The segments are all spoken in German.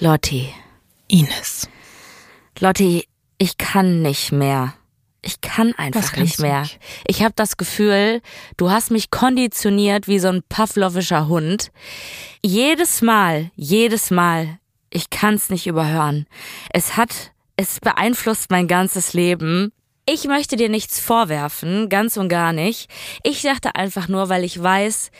Lotti. Ines. Lotti, ich kann nicht mehr. Ich kann einfach nicht mehr. Nicht? Ich habe das Gefühl, du hast mich konditioniert wie so ein pavlovischer Hund. Jedes Mal, jedes Mal, ich kann's nicht überhören. Es hat, es beeinflusst mein ganzes Leben. Ich möchte dir nichts vorwerfen, ganz und gar nicht. Ich dachte einfach nur, weil ich weiß,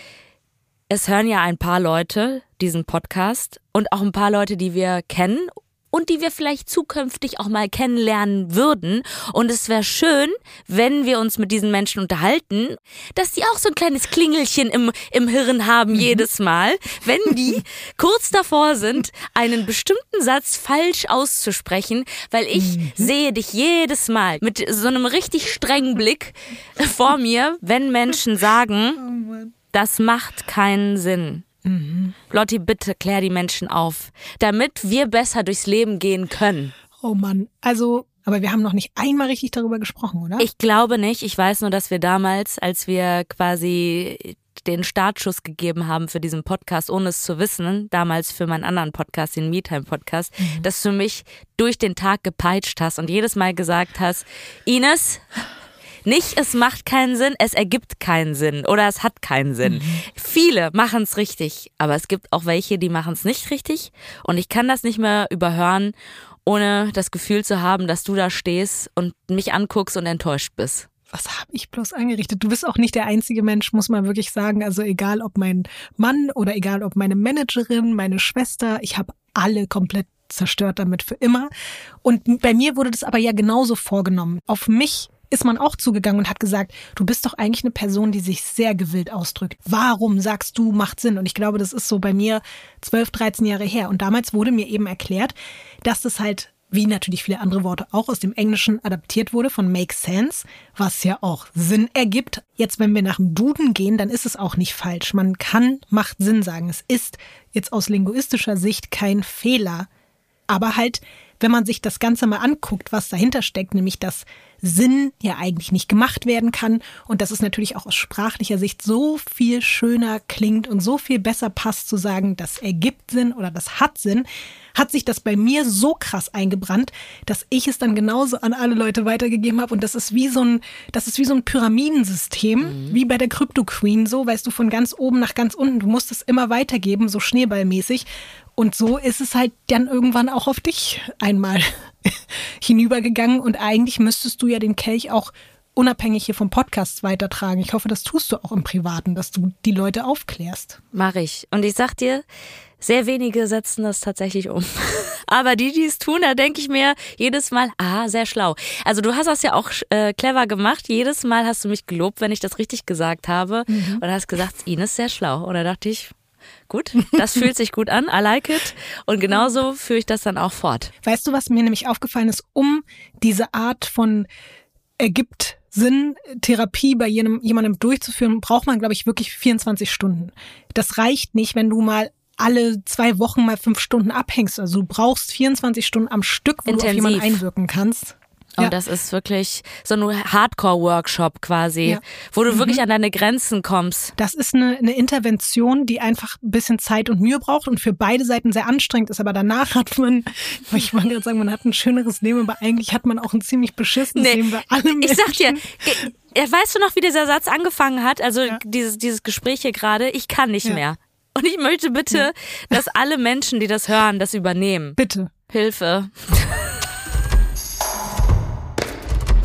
es hören ja ein paar Leute diesen Podcast und auch ein paar Leute, die wir kennen und die wir vielleicht zukünftig auch mal kennenlernen würden. Und es wäre schön, wenn wir uns mit diesen Menschen unterhalten, dass die auch so ein kleines Klingelchen im, im Hirn haben mhm. jedes Mal, wenn die kurz davor sind, einen bestimmten Satz falsch auszusprechen, weil ich mhm. sehe dich jedes Mal mit so einem richtig strengen Blick vor mir, wenn Menschen sagen, oh das macht keinen Sinn. Mhm. Lotti, bitte klär die Menschen auf, damit wir besser durchs Leben gehen können. Oh Mann, also, aber wir haben noch nicht einmal richtig darüber gesprochen, oder? Ich glaube nicht. Ich weiß nur, dass wir damals, als wir quasi den Startschuss gegeben haben für diesen Podcast, ohne es zu wissen, damals für meinen anderen Podcast, den MeTime Podcast, mhm. dass du mich durch den Tag gepeitscht hast und jedes Mal gesagt hast, Ines, nicht, es macht keinen Sinn, es ergibt keinen Sinn oder es hat keinen Sinn. Mhm. Viele machen es richtig, aber es gibt auch welche, die machen es nicht richtig und ich kann das nicht mehr überhören, ohne das Gefühl zu haben, dass du da stehst und mich anguckst und enttäuscht bist was habe ich bloß angerichtet? Du bist auch nicht der einzige Mensch, muss man wirklich sagen. Also egal ob mein Mann oder egal ob meine Managerin, meine Schwester, ich habe alle komplett zerstört damit für immer. Und bei mir wurde das aber ja genauso vorgenommen. Auf mich ist man auch zugegangen und hat gesagt, du bist doch eigentlich eine Person, die sich sehr gewillt ausdrückt. Warum sagst du, macht Sinn? Und ich glaube, das ist so bei mir 12, 13 Jahre her. Und damals wurde mir eben erklärt, dass das halt wie natürlich viele andere Worte auch aus dem Englischen adaptiert wurde von make sense, was ja auch Sinn ergibt. Jetzt, wenn wir nach dem Duden gehen, dann ist es auch nicht falsch. Man kann macht Sinn sagen. Es ist jetzt aus linguistischer Sicht kein Fehler. Aber halt, wenn man sich das Ganze mal anguckt, was dahinter steckt, nämlich dass Sinn ja eigentlich nicht gemacht werden kann und dass es natürlich auch aus sprachlicher Sicht so viel schöner klingt und so viel besser passt zu sagen, das ergibt Sinn oder das hat Sinn, hat sich das bei mir so krass eingebrannt, dass ich es dann genauso an alle Leute weitergegeben habe und das ist wie so ein, das ist wie so ein Pyramidensystem, mhm. wie bei der Crypto Queen, so weißt du von ganz oben nach ganz unten. Du musst es immer weitergeben, so schneeballmäßig. Und so ist es halt dann irgendwann auch auf dich einmal hinübergegangen. Und eigentlich müsstest du ja den Kelch auch unabhängig hier vom Podcast weitertragen. Ich hoffe, das tust du auch im Privaten, dass du die Leute aufklärst. Mach ich. Und ich sag dir, sehr wenige setzen das tatsächlich um. Aber die, die es tun, da denke ich mir jedes Mal, ah, sehr schlau. Also du hast das ja auch äh, clever gemacht. Jedes Mal hast du mich gelobt, wenn ich das richtig gesagt habe. Mhm. Und hast gesagt, Ines sehr schlau. Und da dachte ich, Gut, das fühlt sich gut an, I like it. Und genauso führe ich das dann auch fort. Weißt du, was mir nämlich aufgefallen ist, um diese Art von ergibt Sinn, Therapie bei jenem, jemandem durchzuführen, braucht man, glaube ich, wirklich 24 Stunden. Das reicht nicht, wenn du mal alle zwei Wochen mal fünf Stunden abhängst. Also du brauchst 24 Stunden am Stück, wo Intensiv. du auf jemanden einwirken kannst. Und ja. das ist wirklich so ein Hardcore-Workshop quasi, ja. wo du mhm. wirklich an deine Grenzen kommst. Das ist eine, eine Intervention, die einfach ein bisschen Zeit und Mühe braucht und für beide Seiten sehr anstrengend ist. Aber danach hat man, ich wollte gerade sagen, man hat ein schöneres Leben, aber eigentlich hat man auch ein ziemlich beschissenes nee. Leben bei allem. Ich sag dir, weißt du noch, wie dieser Satz angefangen hat? Also ja. dieses, dieses Gespräch hier gerade, ich kann nicht mehr. Und ich möchte bitte, dass alle Menschen, die das hören, das übernehmen. Bitte. Hilfe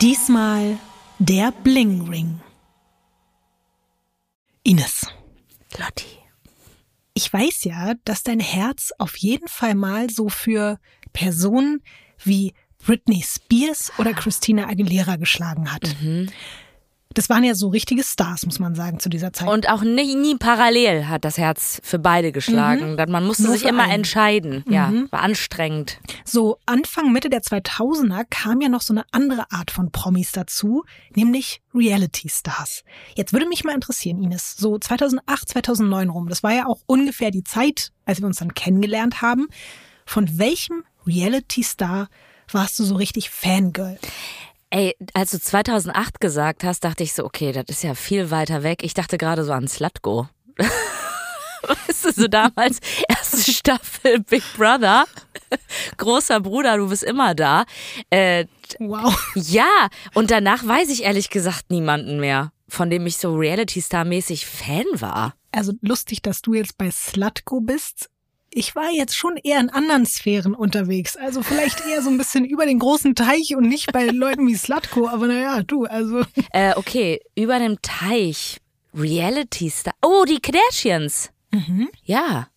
Diesmal der Bling Ring. Ines. Lotti. Ich weiß ja, dass dein Herz auf jeden Fall mal so für Personen wie Britney Spears oder Christina Aguilera geschlagen hat. Mhm. Das waren ja so richtige Stars, muss man sagen, zu dieser Zeit. Und auch nie, nie parallel hat das Herz für beide geschlagen. Mhm. Man musste Nur sich immer einen. entscheiden. Mhm. Ja, war anstrengend. So Anfang, Mitte der 2000er kam ja noch so eine andere Art von Promis dazu, nämlich Reality-Stars. Jetzt würde mich mal interessieren, Ines, so 2008, 2009 rum, das war ja auch ungefähr die Zeit, als wir uns dann kennengelernt haben. Von welchem Reality-Star warst du so richtig Fangirl? Ey, als du 2008 gesagt hast, dachte ich so, okay, das ist ja viel weiter weg. Ich dachte gerade so an Slutgo. weißt du, so damals erste Staffel Big Brother, großer Bruder, du bist immer da. Äh, wow. Ja, und danach weiß ich ehrlich gesagt niemanden mehr, von dem ich so Reality-Star-mäßig Fan war. Also lustig, dass du jetzt bei Slutgo bist ich war jetzt schon eher in anderen Sphären unterwegs. Also vielleicht eher so ein bisschen über den großen Teich und nicht bei Leuten wie Slutko. Aber naja, du, also. Äh, okay, über dem Teich. Reality Star. Oh, die Kardashians. Mhm. Ja.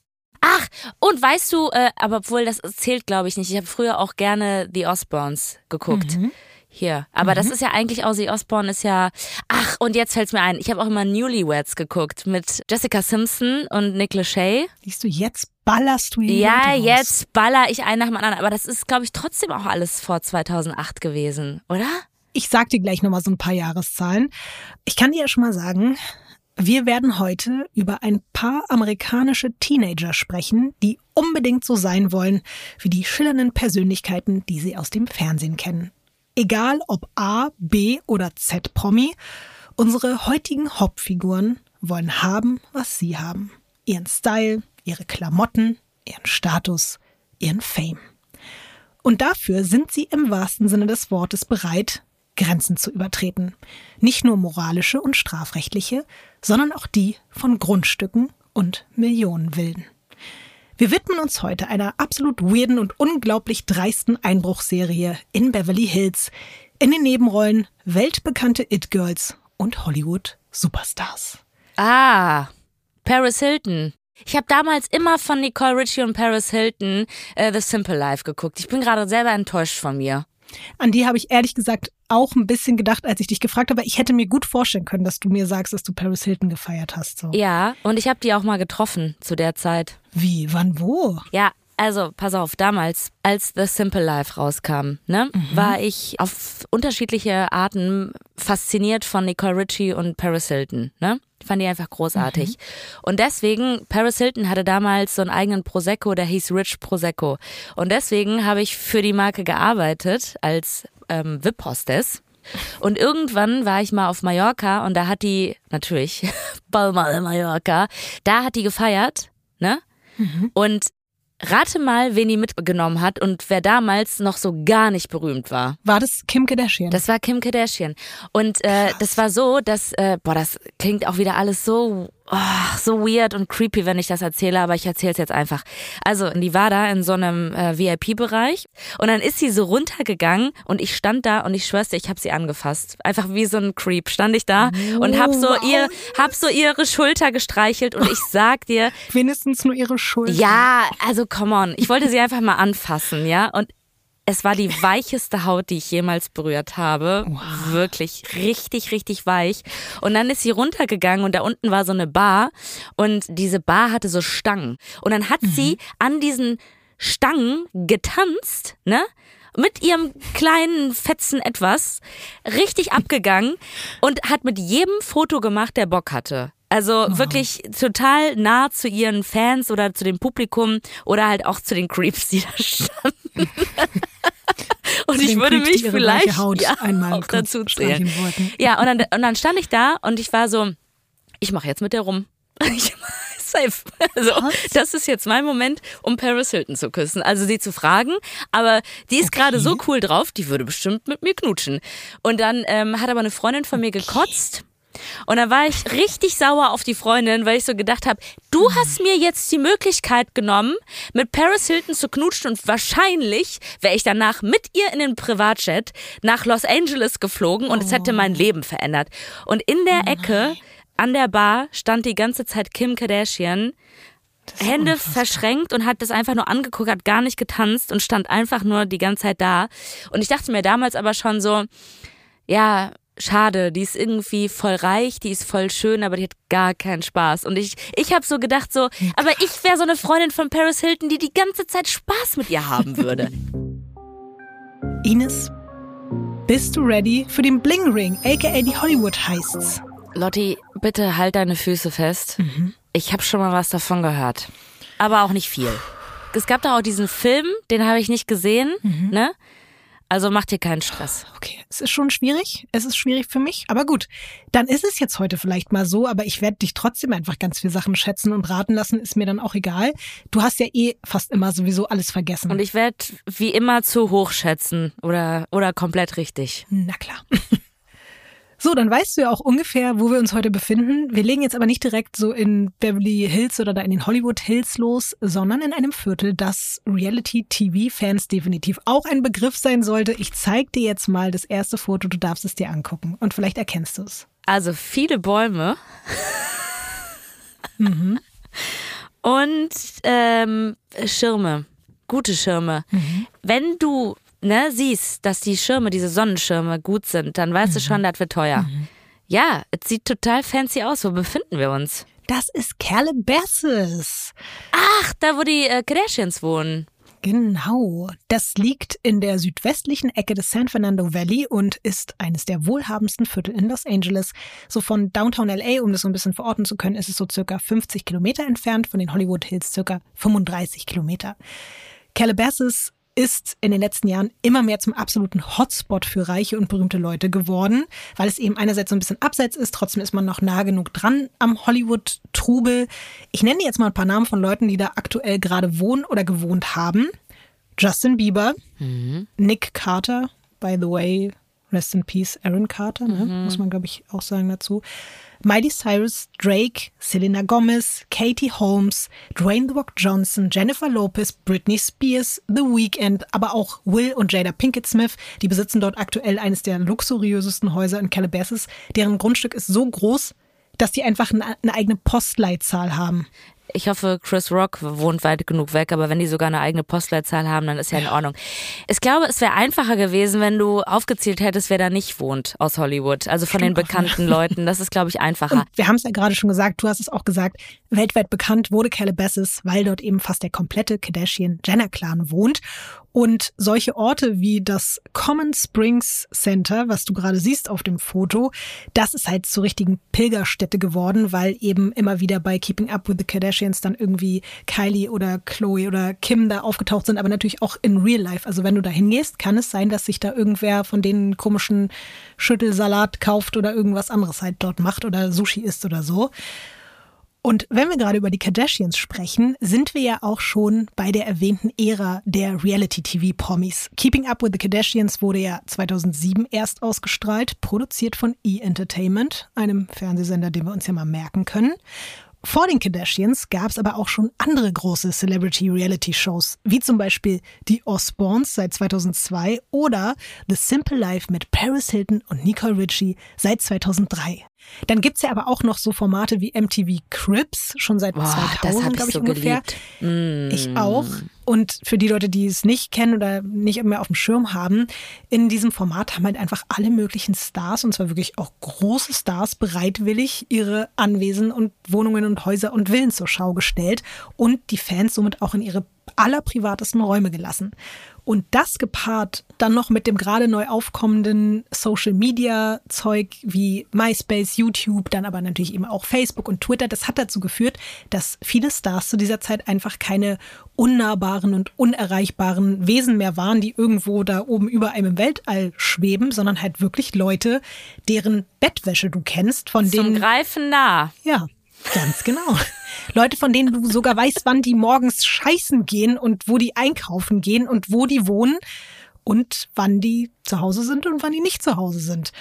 Ach, und weißt du, äh, aber obwohl das zählt, glaube ich nicht. Ich habe früher auch gerne The Osbournes geguckt. Mhm. Hier. Aber mhm. das ist ja eigentlich, Ozzy Osbourne ist ja. Ach, und jetzt fällt's mir ein. Ich habe auch immer Newlyweds geguckt mit Jessica Simpson und Nick Lachey. Siehst du, jetzt ballerst du hier. Ja, jetzt baller ich einen nach dem anderen. Aber das ist, glaube ich, trotzdem auch alles vor 2008 gewesen, oder? Ich sag dir gleich nochmal so ein paar Jahreszahlen. Ich kann dir ja schon mal sagen, wir werden heute über ein paar amerikanische Teenager sprechen, die unbedingt so sein wollen wie die schillernden Persönlichkeiten, die sie aus dem Fernsehen kennen. Egal ob A, B oder Z-Promi, unsere heutigen Hauptfiguren wollen haben, was sie haben. Ihren Style, ihre Klamotten, ihren Status, ihren Fame. Und dafür sind sie im wahrsten Sinne des Wortes bereit, Grenzen zu übertreten. Nicht nur moralische und strafrechtliche, sondern auch die von Grundstücken und Millionenwilden. Wir widmen uns heute einer absolut weirden und unglaublich dreisten Einbruchserie in Beverly Hills. In den Nebenrollen weltbekannte It-Girls und Hollywood-Superstars. Ah, Paris Hilton. Ich habe damals immer von Nicole Ritchie und Paris Hilton äh, The Simple Life geguckt. Ich bin gerade selber enttäuscht von mir. An die habe ich ehrlich gesagt auch ein bisschen gedacht, als ich dich gefragt habe. Ich hätte mir gut vorstellen können, dass du mir sagst, dass du Paris Hilton gefeiert hast. So. Ja, und ich habe die auch mal getroffen zu der Zeit. Wie? Wann? Wo? Ja, also pass auf, damals, als The Simple Life rauskam, ne, mhm. war ich auf unterschiedliche Arten fasziniert von Nicole Ritchie und Paris Hilton, ne? Fand die einfach großartig. Mhm. Und deswegen, Paris Hilton hatte damals so einen eigenen Prosecco, der hieß Rich Prosecco. Und deswegen habe ich für die Marke gearbeitet als ähm, VIP-Hostess. Und irgendwann war ich mal auf Mallorca und da hat die, natürlich, Balma Mallorca, da hat die gefeiert, ne? Mhm. Und Rate mal, wen die mitgenommen hat und wer damals noch so gar nicht berühmt war. War das Kim Kardashian? Das war Kim Kardashian. Und äh, das war so, dass, äh, boah, das klingt auch wieder alles so oh, so weird und creepy, wenn ich das erzähle, aber ich erzähle es jetzt einfach. Also, die war da in so einem äh, VIP-Bereich und dann ist sie so runtergegangen und ich stand da und ich schwör's dir, ich habe sie angefasst. Einfach wie so ein Creep stand ich da oh, und hab so wow. ihr, hab so ihre Schulter gestreichelt und ich sag dir. Wenigstens nur ihre Schulter. Ja, also come on. Ich wollte sie einfach mal anfassen, ja. Und es war die weicheste Haut, die ich jemals berührt habe. Wow. Wirklich richtig, richtig weich. Und dann ist sie runtergegangen und da unten war so eine Bar und diese Bar hatte so Stangen. Und dann hat mhm. sie an diesen Stangen getanzt, ne? mit ihrem kleinen Fetzen etwas richtig abgegangen und hat mit jedem Foto gemacht, der Bock hatte. Also oh. wirklich total nah zu ihren Fans oder zu dem Publikum oder halt auch zu den Creeps, die da standen. und ich würde Creeps, mich vielleicht ja, einmal auch dazu zählen. Ja, und dann, und dann stand ich da und ich war so, ich mache jetzt mit der rum. safe. Also, das ist jetzt mein Moment, um Paris Hilton zu küssen. Also sie zu fragen, aber die ist okay. gerade so cool drauf, die würde bestimmt mit mir knutschen. Und dann ähm, hat aber eine Freundin von mir gekotzt und dann war ich richtig sauer auf die Freundin, weil ich so gedacht habe, du hm. hast mir jetzt die Möglichkeit genommen, mit Paris Hilton zu knutschen und wahrscheinlich wäre ich danach mit ihr in den Privatjet nach Los Angeles geflogen und oh. es hätte mein oh. Leben verändert. Und in der oh Ecke an der Bar stand die ganze Zeit Kim Kardashian, Hände unfassbar. verschränkt und hat das einfach nur angeguckt, hat gar nicht getanzt und stand einfach nur die ganze Zeit da. Und ich dachte mir damals aber schon so, ja, schade, die ist irgendwie voll reich, die ist voll schön, aber die hat gar keinen Spaß. Und ich, ich habe so gedacht, so, aber ich wäre so eine Freundin von Paris Hilton, die die ganze Zeit Spaß mit ihr haben würde. Ines, bist du ready für den Bling Ring, aka die Hollywood Heists? Lotti, bitte halt deine Füße fest. Mhm. Ich habe schon mal was davon gehört. Aber auch nicht viel. Es gab da auch diesen Film, den habe ich nicht gesehen, mhm. ne? Also mach dir keinen Stress. Okay, es ist schon schwierig. Es ist schwierig für mich. Aber gut, dann ist es jetzt heute vielleicht mal so. Aber ich werde dich trotzdem einfach ganz viele Sachen schätzen und raten lassen. Ist mir dann auch egal. Du hast ja eh fast immer sowieso alles vergessen. Und ich werde wie immer zu hoch schätzen oder, oder komplett richtig. Na klar. So, dann weißt du ja auch ungefähr, wo wir uns heute befinden. Wir legen jetzt aber nicht direkt so in Beverly Hills oder da in den Hollywood Hills los, sondern in einem Viertel, das Reality-TV-Fans definitiv auch ein Begriff sein sollte. Ich zeig dir jetzt mal das erste Foto, du darfst es dir angucken und vielleicht erkennst du es. Also viele Bäume. mhm. Und ähm, Schirme. Gute Schirme. Mhm. Wenn du ne, siehst, dass die Schirme, diese Sonnenschirme gut sind, dann weißt mhm. du schon, das wird teuer. Mhm. Ja, es sieht total fancy aus. Wo befinden wir uns? Das ist Calabasas. Ach, da wo die äh, Kardashians wohnen. Genau. Das liegt in der südwestlichen Ecke des San Fernando Valley und ist eines der wohlhabendsten Viertel in Los Angeles. So von Downtown LA, um das so ein bisschen verorten zu können, ist es so circa 50 Kilometer entfernt, von den Hollywood Hills circa 35 Kilometer. Calabasas ist in den letzten Jahren immer mehr zum absoluten Hotspot für reiche und berühmte Leute geworden, weil es eben einerseits so ein bisschen abseits ist, trotzdem ist man noch nah genug dran am Hollywood-Trubel. Ich nenne jetzt mal ein paar Namen von Leuten, die da aktuell gerade wohnen oder gewohnt haben. Justin Bieber, mhm. Nick Carter, by the way, rest in peace, Aaron Carter, ne? mhm. muss man glaube ich auch sagen dazu. Miley Cyrus, Drake, Selena Gomez, Katie Holmes, Dwayne The Rock Johnson, Jennifer Lopez, Britney Spears, The Weeknd, aber auch Will und Jada Pinkett Smith. Die besitzen dort aktuell eines der luxuriösesten Häuser in Calabasas. Deren Grundstück ist so groß, dass die einfach eine eigene Postleitzahl haben. Ich hoffe, Chris Rock wohnt weit genug weg, aber wenn die sogar eine eigene Postleitzahl haben, dann ist ja in Ordnung. Ich glaube, es wäre einfacher gewesen, wenn du aufgezählt hättest, wer da nicht wohnt aus Hollywood. Also von Stimmt den bekannten Leuten. Das ist, glaube ich, einfacher. Und wir haben es ja gerade schon gesagt, du hast es auch gesagt, weltweit bekannt wurde Calabasas, weil dort eben fast der komplette Kardashian-Jenner-Clan wohnt. Und solche Orte wie das Common Springs Center, was du gerade siehst auf dem Foto, das ist halt zur richtigen Pilgerstätte geworden, weil eben immer wieder bei Keeping Up with the Kardashians dann irgendwie Kylie oder Chloe oder Kim da aufgetaucht sind, aber natürlich auch in Real Life. Also wenn du da hingehst, kann es sein, dass sich da irgendwer von den komischen Schüttelsalat kauft oder irgendwas anderes halt dort macht oder Sushi isst oder so. Und wenn wir gerade über die Kardashians sprechen, sind wir ja auch schon bei der erwähnten Ära der Reality-TV-Promis. Keeping Up with the Kardashians wurde ja 2007 erst ausgestrahlt, produziert von E! Entertainment, einem Fernsehsender, den wir uns ja mal merken können. Vor den Kardashians gab es aber auch schon andere große Celebrity-Reality-Shows, wie zum Beispiel die Osbournes seit 2002 oder The Simple Life mit Paris Hilton und Nicole Richie seit 2003. Dann gibt's ja aber auch noch so Formate wie MTV Crips, schon seit Boah, 2000, glaube ich, so ungefähr. Mm. Ich auch. Und für die Leute, die es nicht kennen oder nicht mehr auf dem Schirm haben, in diesem Format haben halt einfach alle möglichen Stars, und zwar wirklich auch große Stars, bereitwillig ihre Anwesen und Wohnungen und Häuser und Villen zur Schau gestellt und die Fans somit auch in ihre allerprivatesten Räume gelassen. Und das gepaart dann noch mit dem gerade neu aufkommenden Social Media Zeug wie MySpace, YouTube, dann aber natürlich eben auch Facebook und Twitter, das hat dazu geführt, dass viele Stars zu dieser Zeit einfach keine unnahbaren und unerreichbaren Wesen mehr waren, die irgendwo da oben über einem im Weltall schweben, sondern halt wirklich Leute, deren Bettwäsche du kennst, von Zum denen. Greifen nah. Ja, ganz genau. Leute, von denen du sogar weißt, wann die morgens scheißen gehen und wo die einkaufen gehen und wo die wohnen und wann die zu Hause sind und wann die nicht zu Hause sind.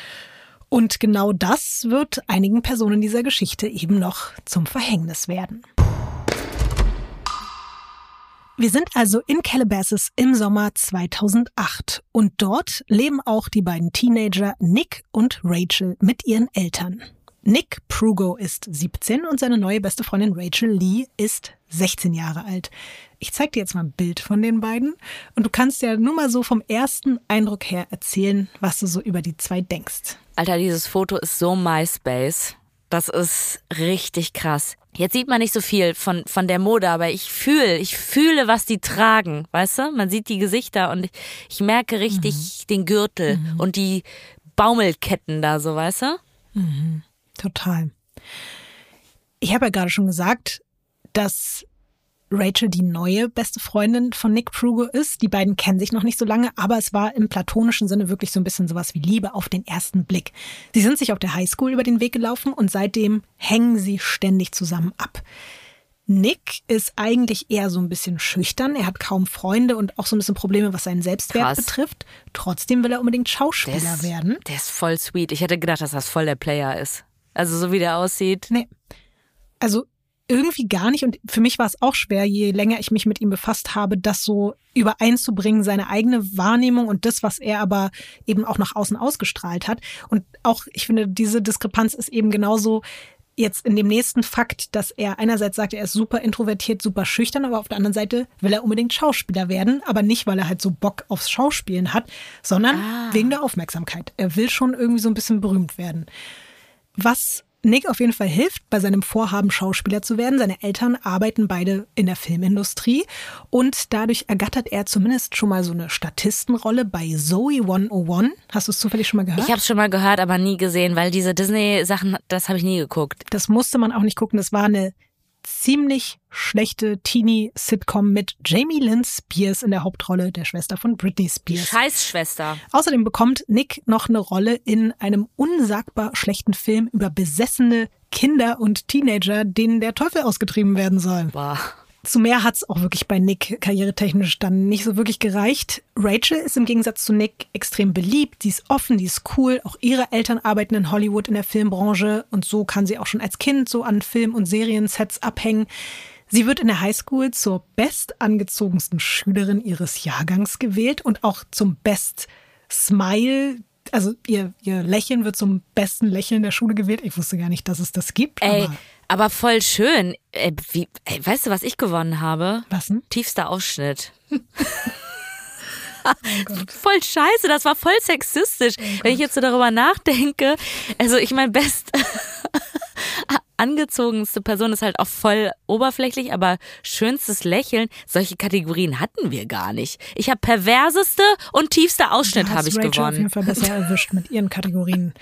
Und genau das wird einigen Personen dieser Geschichte eben noch zum Verhängnis werden. Wir sind also in Calabasas im Sommer 2008 und dort leben auch die beiden Teenager Nick und Rachel mit ihren Eltern. Nick Prugo ist 17 und seine neue beste Freundin Rachel Lee ist 16 Jahre alt. Ich zeig dir jetzt mal ein Bild von den beiden und du kannst ja nur mal so vom ersten Eindruck her erzählen, was du so über die zwei denkst. Alter, dieses Foto ist so MySpace. Das ist richtig krass. Jetzt sieht man nicht so viel von, von der Mode, aber ich fühle, ich fühle, was die tragen, weißt du? Man sieht die Gesichter und ich, merke richtig mhm. den Gürtel mhm. und die Baumelketten da, so, weißt du? Mhm. Total. Ich habe ja gerade schon gesagt, dass Rachel die neue beste Freundin von Nick Prugo ist. Die beiden kennen sich noch nicht so lange, aber es war im platonischen Sinne wirklich so ein bisschen sowas wie Liebe auf den ersten Blick. Sie sind sich auf der Highschool über den Weg gelaufen und seitdem hängen sie ständig zusammen ab. Nick ist eigentlich eher so ein bisschen schüchtern. Er hat kaum Freunde und auch so ein bisschen Probleme, was seinen Selbstwert Krass. betrifft. Trotzdem will er unbedingt Schauspieler der ist, werden. Der ist voll sweet. Ich hätte gedacht, dass das voll der Player ist. Also so wie der aussieht. Nee. Also irgendwie gar nicht. Und für mich war es auch schwer, je länger ich mich mit ihm befasst habe, das so übereinzubringen, seine eigene Wahrnehmung und das, was er aber eben auch nach außen ausgestrahlt hat. Und auch, ich finde, diese Diskrepanz ist eben genauso jetzt in dem nächsten Fakt, dass er einerseits sagt, er ist super introvertiert, super schüchtern, aber auf der anderen Seite will er unbedingt Schauspieler werden, aber nicht, weil er halt so Bock aufs Schauspielen hat, sondern ah. wegen der Aufmerksamkeit. Er will schon irgendwie so ein bisschen berühmt werden. Was Nick auf jeden Fall hilft bei seinem Vorhaben, Schauspieler zu werden. Seine Eltern arbeiten beide in der Filmindustrie und dadurch ergattert er zumindest schon mal so eine Statistenrolle bei Zoe 101. Hast du es zufällig schon mal gehört? Ich habe es schon mal gehört, aber nie gesehen, weil diese Disney-Sachen, das habe ich nie geguckt. Das musste man auch nicht gucken. Das war eine ziemlich schlechte Teenie-Sitcom mit Jamie Lynn Spears in der Hauptrolle, der Schwester von Britney Spears. Scheißschwester. Außerdem bekommt Nick noch eine Rolle in einem unsagbar schlechten Film über besessene Kinder und Teenager, denen der Teufel ausgetrieben werden soll. Boah. Zu mehr hat's auch wirklich bei Nick karrieretechnisch dann nicht so wirklich gereicht. Rachel ist im Gegensatz zu Nick extrem beliebt, sie ist offen, die ist cool. Auch ihre Eltern arbeiten in Hollywood in der Filmbranche und so kann sie auch schon als Kind so an Film- und Seriensets abhängen. Sie wird in der Highschool zur bestangezogensten Schülerin ihres Jahrgangs gewählt und auch zum Best Smile also ihr, ihr Lächeln wird zum besten Lächeln der Schule gewählt. Ich wusste gar nicht, dass es das gibt. Ey, aber, voll schön. Ey, wie, ey, weißt du, was ich gewonnen habe? Was denn? Tiefster Ausschnitt. Oh voll scheiße, das war voll sexistisch. Oh Wenn ich jetzt so darüber nachdenke, also ich meine, best angezogenste Person ist halt auch voll oberflächlich, aber schönstes Lächeln, solche Kategorien hatten wir gar nicht. Ich habe perverseste und tiefster Ausschnitt habe ich Rachel gewonnen. auf jeden Fall besser erwischt mit ihren Kategorien.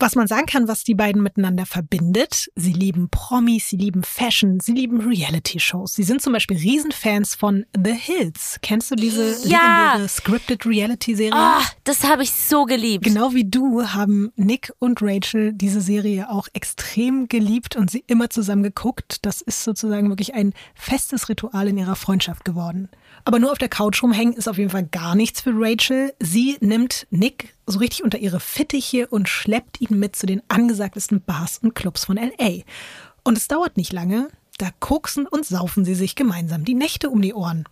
Was man sagen kann, was die beiden miteinander verbindet, sie lieben Promis, sie lieben Fashion, sie lieben Reality-Shows. Sie sind zum Beispiel Riesenfans von The Hills. Kennst du diese ja. legendäre Scripted Reality-Serie? Oh, das habe ich so geliebt. Genau wie du haben Nick und Rachel diese Serie auch extrem geliebt und sie immer zusammen geguckt. Das ist sozusagen wirklich ein festes Ritual in ihrer Freundschaft geworden. Aber nur auf der Couch rumhängen ist auf jeden Fall gar nichts für Rachel. Sie nimmt Nick so richtig unter ihre Fittiche und schleppt ihn mit zu den angesagtesten Bars und Clubs von LA. Und es dauert nicht lange, da koksen und saufen sie sich gemeinsam die Nächte um die Ohren.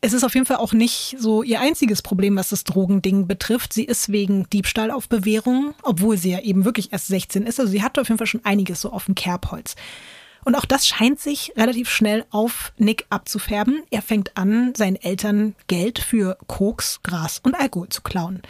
Es ist auf jeden Fall auch nicht so ihr einziges Problem, was das Drogending betrifft. Sie ist wegen Diebstahl auf Bewährung, obwohl sie ja eben wirklich erst 16 ist. Also sie hat auf jeden Fall schon einiges so auf dem Kerbholz. Und auch das scheint sich relativ schnell auf Nick abzufärben. Er fängt an, seinen Eltern Geld für Koks, Gras und Alkohol zu klauen.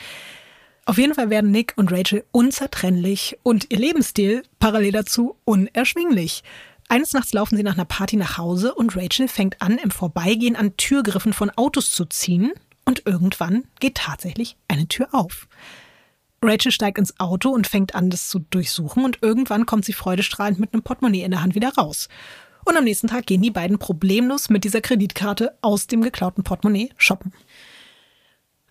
Auf jeden Fall werden Nick und Rachel unzertrennlich und ihr Lebensstil parallel dazu unerschwinglich. Eines Nachts laufen sie nach einer Party nach Hause und Rachel fängt an, im Vorbeigehen an Türgriffen von Autos zu ziehen und irgendwann geht tatsächlich eine Tür auf. Rachel steigt ins Auto und fängt an, das zu durchsuchen und irgendwann kommt sie freudestrahlend mit einem Portemonnaie in der Hand wieder raus. Und am nächsten Tag gehen die beiden problemlos mit dieser Kreditkarte aus dem geklauten Portemonnaie shoppen.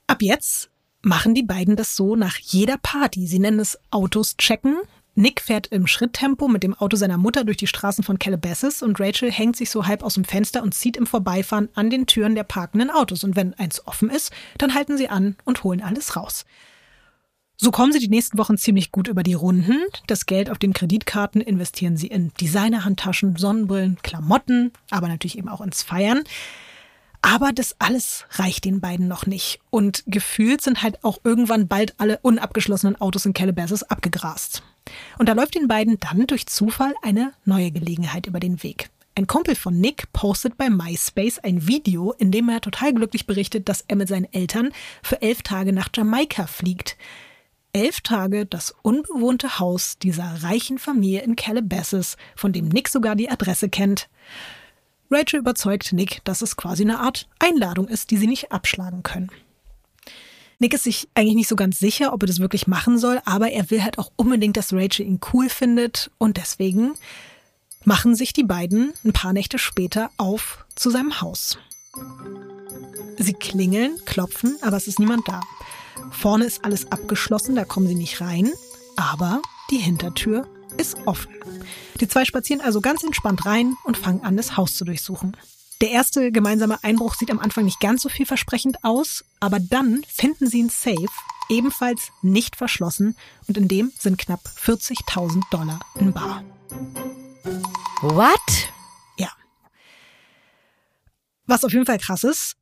Ab jetzt machen die beiden das so nach jeder Party. Sie nennen es Autos checken. Nick fährt im Schritttempo mit dem Auto seiner Mutter durch die Straßen von Calabasas und Rachel hängt sich so halb aus dem Fenster und zieht im Vorbeifahren an den Türen der parkenden Autos. Und wenn eins offen ist, dann halten sie an und holen alles raus. So kommen sie die nächsten Wochen ziemlich gut über die Runden. Das Geld auf den Kreditkarten investieren sie in Designerhandtaschen, Sonnenbrillen, Klamotten, aber natürlich eben auch ins Feiern. Aber das alles reicht den beiden noch nicht. Und gefühlt sind halt auch irgendwann bald alle unabgeschlossenen Autos in Calabasas abgegrast. Und da läuft den beiden dann durch Zufall eine neue Gelegenheit über den Weg. Ein Kumpel von Nick postet bei MySpace ein Video, in dem er total glücklich berichtet, dass er mit seinen Eltern für elf Tage nach Jamaika fliegt. Elf Tage das unbewohnte Haus dieser reichen Familie in Calabasas, von dem Nick sogar die Adresse kennt. Rachel überzeugt Nick, dass es quasi eine Art Einladung ist, die sie nicht abschlagen können. Nick ist sich eigentlich nicht so ganz sicher, ob er das wirklich machen soll, aber er will halt auch unbedingt, dass Rachel ihn cool findet und deswegen machen sich die beiden ein paar Nächte später auf zu seinem Haus. Sie klingeln, klopfen, aber es ist niemand da. Vorne ist alles abgeschlossen, da kommen sie nicht rein, aber die Hintertür ist offen. Die zwei spazieren also ganz entspannt rein und fangen an, das Haus zu durchsuchen. Der erste gemeinsame Einbruch sieht am Anfang nicht ganz so vielversprechend aus, aber dann finden sie ein Safe, ebenfalls nicht verschlossen, und in dem sind knapp 40.000 Dollar in Bar. What? Ja. Was auf jeden Fall krass ist,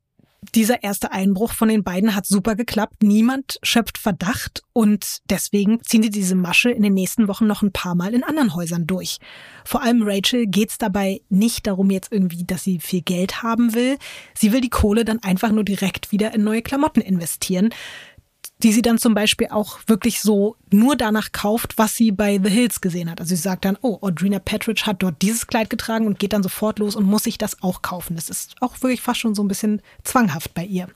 dieser erste Einbruch von den beiden hat super geklappt. Niemand schöpft Verdacht und deswegen ziehen sie diese Masche in den nächsten Wochen noch ein paar Mal in anderen Häusern durch. Vor allem Rachel geht es dabei nicht darum jetzt irgendwie, dass sie viel Geld haben will. Sie will die Kohle dann einfach nur direkt wieder in neue Klamotten investieren die sie dann zum Beispiel auch wirklich so nur danach kauft, was sie bei The Hills gesehen hat. Also sie sagt dann, oh, Audrina Petridge hat dort dieses Kleid getragen und geht dann sofort los und muss sich das auch kaufen. Das ist auch wirklich fast schon so ein bisschen zwanghaft bei ihr.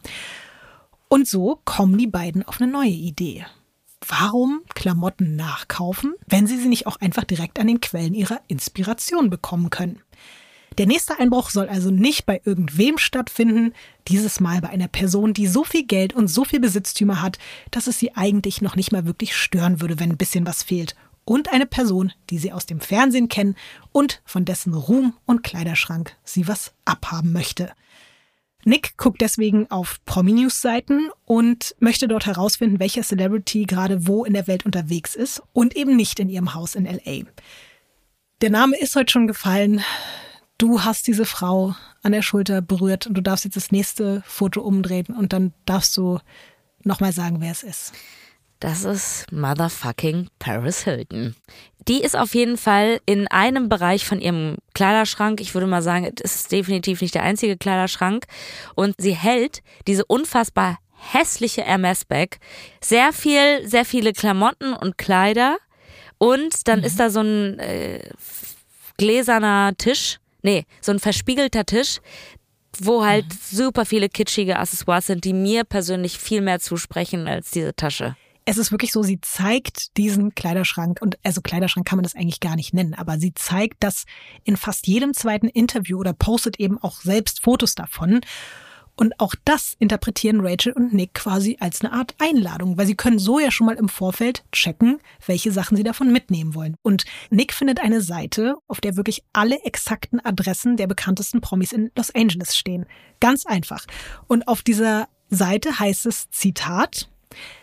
Und so kommen die beiden auf eine neue Idee. Warum Klamotten nachkaufen, wenn sie sie nicht auch einfach direkt an den Quellen ihrer Inspiration bekommen können? Der nächste Einbruch soll also nicht bei irgendwem stattfinden, dieses Mal bei einer Person, die so viel Geld und so viel Besitztümer hat, dass es sie eigentlich noch nicht mal wirklich stören würde, wenn ein bisschen was fehlt. Und eine Person, die sie aus dem Fernsehen kennen und von dessen Ruhm und Kleiderschrank sie was abhaben möchte. Nick guckt deswegen auf Promi-News-Seiten und möchte dort herausfinden, welcher Celebrity gerade wo in der Welt unterwegs ist und eben nicht in ihrem Haus in LA. Der Name ist heute schon gefallen du hast diese Frau an der Schulter berührt und du darfst jetzt das nächste Foto umdrehen und dann darfst du nochmal sagen, wer es ist. Das ist motherfucking Paris Hilton. Die ist auf jeden Fall in einem Bereich von ihrem Kleiderschrank. Ich würde mal sagen, es ist definitiv nicht der einzige Kleiderschrank. Und sie hält diese unfassbar hässliche MS-Bag. Sehr viel, sehr viele Klamotten und Kleider. Und dann mhm. ist da so ein äh, gläserner Tisch nee, so ein verspiegelter Tisch, wo halt mhm. super viele kitschige Accessoires sind, die mir persönlich viel mehr zusprechen als diese Tasche. Es ist wirklich so, sie zeigt diesen Kleiderschrank und also Kleiderschrank kann man das eigentlich gar nicht nennen, aber sie zeigt das in fast jedem zweiten Interview oder postet eben auch selbst Fotos davon. Und auch das interpretieren Rachel und Nick quasi als eine Art Einladung, weil sie können so ja schon mal im Vorfeld checken, welche Sachen sie davon mitnehmen wollen. Und Nick findet eine Seite, auf der wirklich alle exakten Adressen der bekanntesten Promis in Los Angeles stehen. Ganz einfach. Und auf dieser Seite heißt es Zitat,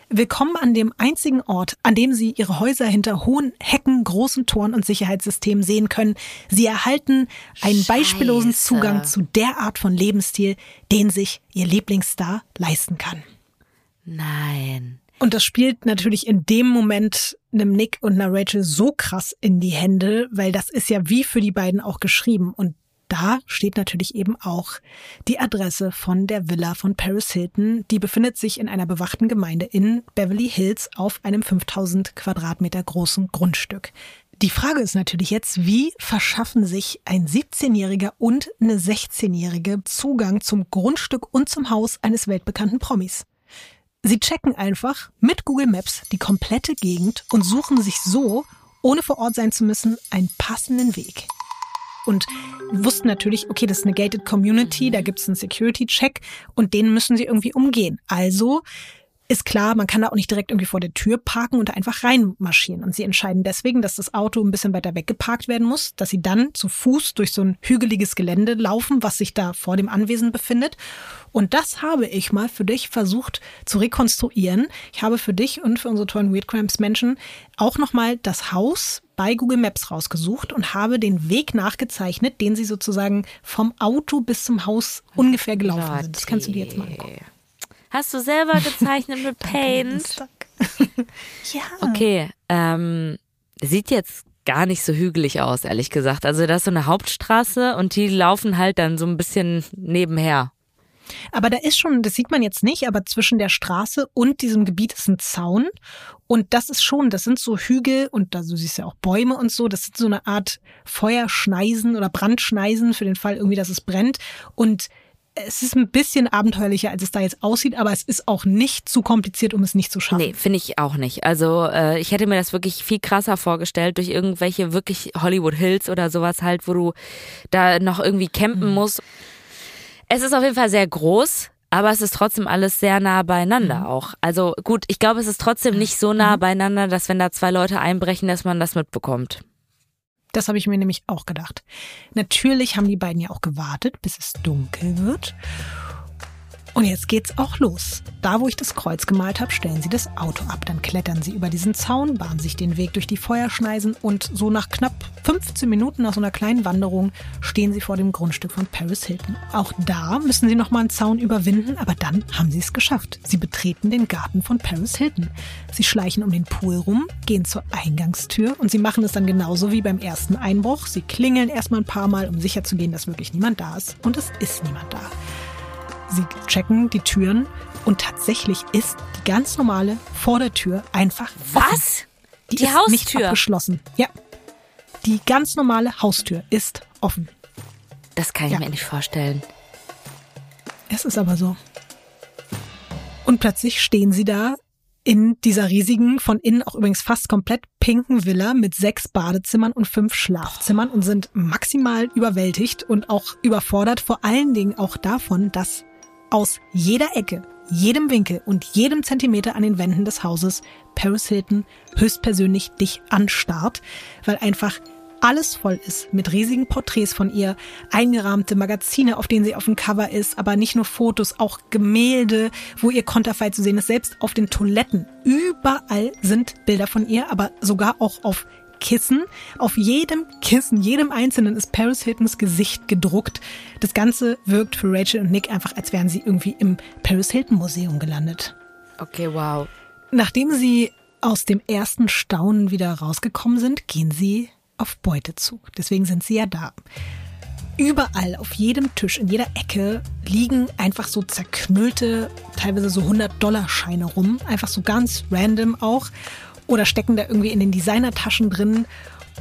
Willkommen an dem einzigen Ort, an dem Sie Ihre Häuser hinter hohen Hecken, großen Toren und Sicherheitssystemen sehen können. Sie erhalten einen Scheiße. beispiellosen Zugang zu der Art von Lebensstil, den sich Ihr Lieblingsstar leisten kann. Nein. Und das spielt natürlich in dem Moment einem Nick und einer Rachel so krass in die Hände, weil das ist ja wie für die beiden auch geschrieben. Und da steht natürlich eben auch die Adresse von der Villa von Paris Hilton. Die befindet sich in einer bewachten Gemeinde in Beverly Hills auf einem 5000 Quadratmeter großen Grundstück. Die Frage ist natürlich jetzt, wie verschaffen sich ein 17-Jähriger und eine 16-Jährige Zugang zum Grundstück und zum Haus eines weltbekannten Promis? Sie checken einfach mit Google Maps die komplette Gegend und suchen sich so, ohne vor Ort sein zu müssen, einen passenden Weg und wussten natürlich, okay, das ist eine gated Community, da gibt es einen Security-Check und den müssen sie irgendwie umgehen. Also ist klar, man kann da auch nicht direkt irgendwie vor der Tür parken und da einfach reinmarschieren. Und sie entscheiden deswegen, dass das Auto ein bisschen weiter weggeparkt werden muss, dass sie dann zu Fuß durch so ein hügeliges Gelände laufen, was sich da vor dem Anwesen befindet. Und das habe ich mal für dich versucht zu rekonstruieren. Ich habe für dich und für unsere tollen Weird Crimes Menschen auch nochmal das Haus bei Google Maps rausgesucht und habe den Weg nachgezeichnet, den sie sozusagen vom Auto bis zum Haus ungefähr gelaufen sind. Das kannst du dir jetzt mal angucken. Hast du selber gezeichnet mit Paint? ja. Okay, ähm, sieht jetzt gar nicht so hügelig aus, ehrlich gesagt. Also da ist so eine Hauptstraße und die laufen halt dann so ein bisschen nebenher. Aber da ist schon, das sieht man jetzt nicht, aber zwischen der Straße und diesem Gebiet ist ein Zaun. Und das ist schon, das sind so Hügel und da du siehst ja auch Bäume und so. Das sind so eine Art Feuerschneisen oder Brandschneisen für den Fall irgendwie, dass es brennt. Und es ist ein bisschen abenteuerlicher, als es da jetzt aussieht, aber es ist auch nicht zu kompliziert, um es nicht zu schaffen. Nee, finde ich auch nicht. Also äh, ich hätte mir das wirklich viel krasser vorgestellt durch irgendwelche wirklich Hollywood Hills oder sowas halt, wo du da noch irgendwie campen mhm. musst. Es ist auf jeden Fall sehr groß, aber es ist trotzdem alles sehr nah beieinander mhm. auch. Also gut, ich glaube, es ist trotzdem nicht so nah mhm. beieinander, dass wenn da zwei Leute einbrechen, dass man das mitbekommt. Das habe ich mir nämlich auch gedacht. Natürlich haben die beiden ja auch gewartet, bis es dunkel wird. Und jetzt geht's auch los. Da, wo ich das Kreuz gemalt habe, stellen sie das Auto ab. Dann klettern sie über diesen Zaun, bahnen sich den Weg durch die Feuerschneisen und so nach knapp 15 Minuten nach so einer kleinen Wanderung stehen sie vor dem Grundstück von Paris Hilton. Auch da müssen sie nochmal einen Zaun überwinden, aber dann haben sie es geschafft. Sie betreten den Garten von Paris Hilton. Sie schleichen um den Pool rum, gehen zur Eingangstür und sie machen es dann genauso wie beim ersten Einbruch. Sie klingeln erstmal ein paar Mal, um sicherzugehen, dass wirklich niemand da ist. Und es ist niemand da. Sie checken die Türen und tatsächlich ist die ganz normale vor der Tür einfach Was? Offen. Die, die ist Haustür? nicht abgeschlossen. Ja. Die ganz normale Haustür ist offen. Das kann ich ja. mir nicht vorstellen. Es ist aber so. Und plötzlich stehen sie da in dieser riesigen, von innen auch übrigens fast komplett pinken Villa mit sechs Badezimmern und fünf Schlafzimmern und sind maximal überwältigt und auch überfordert, vor allen Dingen auch davon, dass aus jeder Ecke, jedem Winkel und jedem Zentimeter an den Wänden des Hauses Paris Hilton höchstpersönlich dich anstarrt, weil einfach alles voll ist mit riesigen Porträts von ihr, eingerahmte Magazine, auf denen sie auf dem Cover ist, aber nicht nur Fotos, auch Gemälde, wo ihr Konterfei zu sehen ist, selbst auf den Toiletten. Überall sind Bilder von ihr, aber sogar auch auf Kissen. Auf jedem Kissen, jedem einzelnen ist Paris Hiltons Gesicht gedruckt. Das Ganze wirkt für Rachel und Nick einfach, als wären sie irgendwie im Paris Hilton Museum gelandet. Okay, wow. Nachdem sie aus dem ersten Staunen wieder rausgekommen sind, gehen sie auf Beutezug. Deswegen sind sie ja da. Überall, auf jedem Tisch, in jeder Ecke liegen einfach so zerknüllte, teilweise so 100-Dollar-Scheine rum. Einfach so ganz random auch oder stecken da irgendwie in den Designertaschen drin.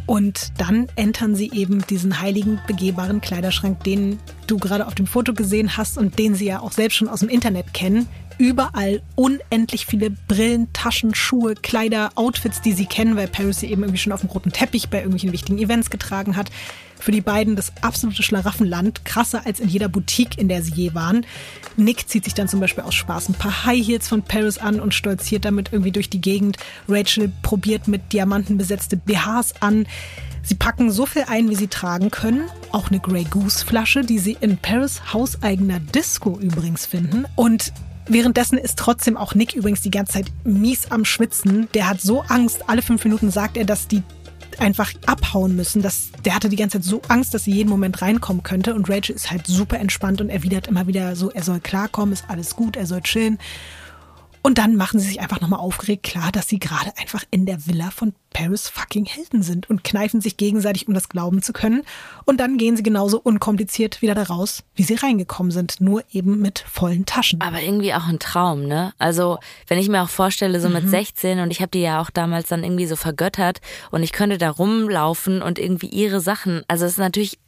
Und dann entern sie eben diesen heiligen, begehbaren Kleiderschrank, den du gerade auf dem Foto gesehen hast und den sie ja auch selbst schon aus dem Internet kennen. Überall unendlich viele Brillen, Taschen, Schuhe, Kleider, Outfits, die sie kennen, weil Paris sie eben irgendwie schon auf dem roten Teppich bei irgendwelchen wichtigen Events getragen hat für die beiden das absolute Schlaraffenland, krasser als in jeder Boutique, in der sie je waren. Nick zieht sich dann zum Beispiel aus Spaß ein paar High Heels von Paris an und stolziert damit irgendwie durch die Gegend. Rachel probiert mit Diamanten besetzte BHs an. Sie packen so viel ein, wie sie tragen können. Auch eine Grey Goose Flasche, die sie in Paris hauseigener Disco übrigens finden. Und Währenddessen ist trotzdem auch Nick übrigens die ganze Zeit mies am Schwitzen. Der hat so Angst. Alle fünf Minuten sagt er, dass die einfach abhauen müssen. Das, der hatte die ganze Zeit so Angst, dass sie jeden Moment reinkommen könnte. Und Rachel ist halt super entspannt und erwidert immer wieder so, er soll klarkommen, ist alles gut, er soll chillen. Und dann machen sie sich einfach nochmal aufgeregt klar, dass sie gerade einfach in der Villa von Paris fucking Hilton sind und kneifen sich gegenseitig, um das glauben zu können. Und dann gehen sie genauso unkompliziert wieder da raus, wie sie reingekommen sind, nur eben mit vollen Taschen. Aber irgendwie auch ein Traum, ne? Also, wenn ich mir auch vorstelle, so mit mhm. 16 und ich habe die ja auch damals dann irgendwie so vergöttert und ich könnte da rumlaufen und irgendwie ihre Sachen, also es ist natürlich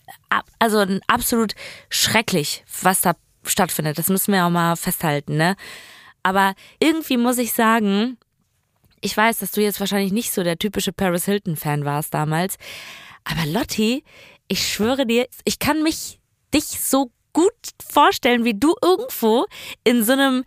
also absolut schrecklich, was da stattfindet. Das müssen wir auch mal festhalten, ne? Aber irgendwie muss ich sagen, ich weiß, dass du jetzt wahrscheinlich nicht so der typische Paris Hilton-Fan warst damals. Aber Lotti, ich schwöre dir, ich kann mich dich so gut vorstellen, wie du irgendwo in so einem,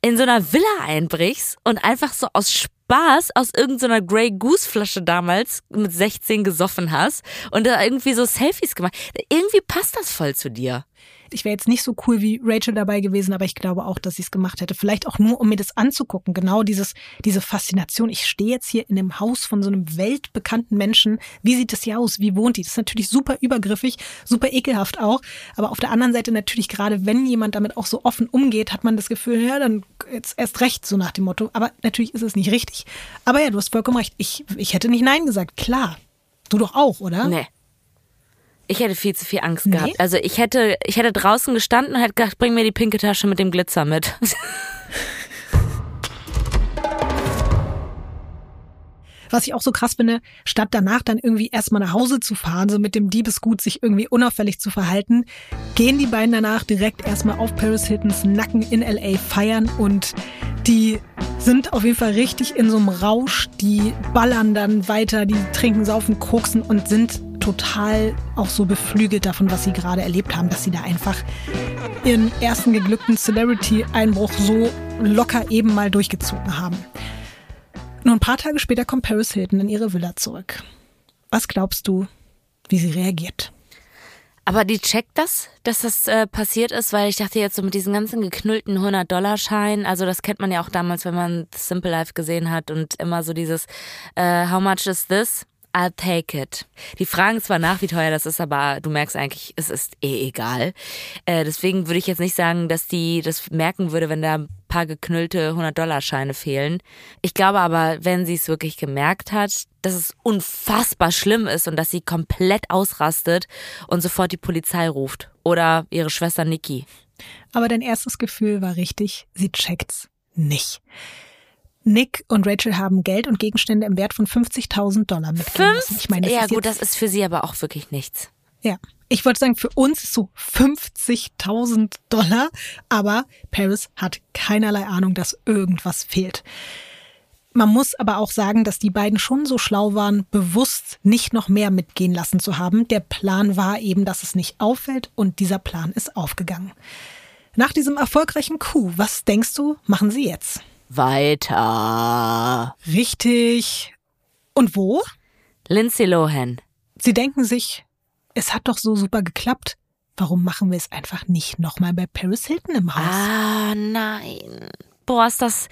in so einer Villa einbrichst und einfach so aus Spaß aus irgendeiner Grey Goose Flasche damals mit 16 gesoffen hast und da irgendwie so Selfies gemacht. Irgendwie passt das voll zu dir. Ich wäre jetzt nicht so cool wie Rachel dabei gewesen, aber ich glaube auch, dass ich es gemacht hätte. Vielleicht auch nur, um mir das anzugucken. Genau dieses, diese Faszination. Ich stehe jetzt hier in einem Haus von so einem weltbekannten Menschen. Wie sieht das hier aus? Wie wohnt die? Das ist natürlich super übergriffig, super ekelhaft auch. Aber auf der anderen Seite natürlich gerade, wenn jemand damit auch so offen umgeht, hat man das Gefühl, ja, dann jetzt erst recht, so nach dem Motto. Aber natürlich ist es nicht richtig. Aber ja, du hast vollkommen recht. Ich, ich hätte nicht Nein gesagt. Klar. Du doch auch, oder? Nee. Ich hätte viel zu viel Angst nee? gehabt. Also ich hätte, ich hätte draußen gestanden und hätte gedacht, bring mir die pinke Tasche mit dem Glitzer mit. Was ich auch so krass finde, statt danach dann irgendwie erstmal nach Hause zu fahren, so mit dem Diebesgut sich irgendwie unauffällig zu verhalten, gehen die beiden danach direkt erstmal auf Paris Hiltons Nacken in LA feiern und die sind auf jeden Fall richtig in so einem Rausch, die ballern dann weiter, die trinken, saufen, koksen und sind total auch so beflügelt davon, was sie gerade erlebt haben, dass sie da einfach ihren ersten geglückten Celebrity-Einbruch so locker eben mal durchgezogen haben. Nur ein paar Tage später kommt Paris Hilton in ihre Villa zurück. Was glaubst du, wie sie reagiert? Aber die checkt das, dass das äh, passiert ist, weil ich dachte jetzt so mit diesen ganzen geknüllten 100-Dollar-Scheinen, also das kennt man ja auch damals, wenn man Simple Life gesehen hat und immer so dieses äh, How much is this? I'll take it. Die fragen zwar nach, wie teuer das ist, aber du merkst eigentlich, es ist eh egal. Äh, deswegen würde ich jetzt nicht sagen, dass die das merken würde, wenn da ein paar geknüllte 100-Dollar-Scheine fehlen. Ich glaube aber, wenn sie es wirklich gemerkt hat, dass es unfassbar schlimm ist und dass sie komplett ausrastet und sofort die Polizei ruft. Oder ihre Schwester Nikki. Aber dein erstes Gefühl war richtig, sie checkt's nicht. Nick und Rachel haben Geld und Gegenstände im Wert von 50.000 Dollar mitgegeben. Ich meine, ja gut, das ist für sie aber auch wirklich nichts. Ja, ich wollte sagen, für uns ist so 50.000 Dollar, aber Paris hat keinerlei Ahnung, dass irgendwas fehlt. Man muss aber auch sagen, dass die beiden schon so schlau waren, bewusst nicht noch mehr mitgehen lassen zu haben. Der Plan war eben, dass es nicht auffällt und dieser Plan ist aufgegangen. Nach diesem erfolgreichen Coup, was denkst du, machen sie jetzt? weiter. Richtig. Und wo? Lindsay Lohan. Sie denken sich, es hat doch so super geklappt. Warum machen wir es einfach nicht nochmal bei Paris Hilton im Haus? Ah, nein. Boah, ist das,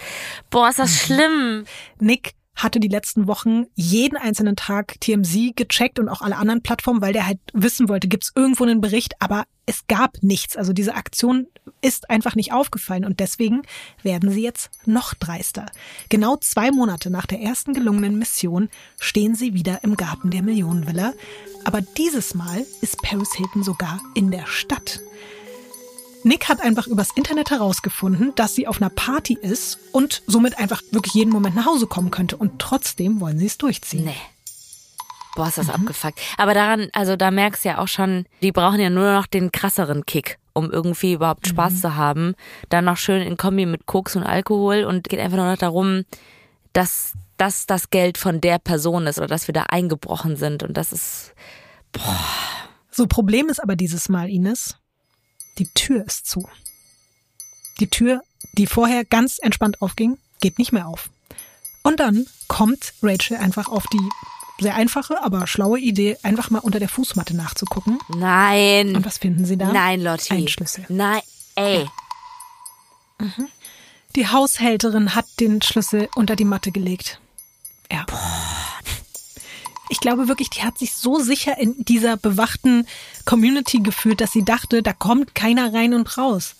boah, ist das mhm. schlimm. Nick hatte die letzten Wochen jeden einzelnen Tag TMZ gecheckt und auch alle anderen Plattformen, weil der halt wissen wollte, gibt es irgendwo einen Bericht, aber es gab nichts. Also diese Aktion ist einfach nicht aufgefallen und deswegen werden sie jetzt noch dreister. Genau zwei Monate nach der ersten gelungenen Mission stehen sie wieder im Garten der Millionenvilla. Aber dieses Mal ist Paris Hilton sogar in der Stadt. Nick hat einfach übers Internet herausgefunden, dass sie auf einer Party ist und somit einfach wirklich jeden Moment nach Hause kommen könnte. Und trotzdem wollen sie es durchziehen. Nee. Boah, ist das mhm. abgefuckt. Aber daran, also da merkst du ja auch schon, die brauchen ja nur noch den krasseren Kick, um irgendwie überhaupt mhm. Spaß zu haben. Dann noch schön in Kombi mit Koks und Alkohol und geht einfach nur noch darum, dass das das Geld von der Person ist oder dass wir da eingebrochen sind. Und das ist, boah. So, Problem ist aber dieses Mal, Ines, die Tür ist zu. Die Tür, die vorher ganz entspannt aufging, geht nicht mehr auf. Und dann kommt Rachel einfach auf die sehr einfache, aber schlaue Idee, einfach mal unter der Fußmatte nachzugucken. Nein. Und was finden Sie da? Nein, Lotti. Ein Schlüssel. Nein, ey. Mhm. Die Haushälterin hat den Schlüssel unter die Matte gelegt. Ja. Boah ich glaube wirklich, die hat sich so sicher in dieser bewachten Community gefühlt, dass sie dachte, da kommt keiner rein und raus.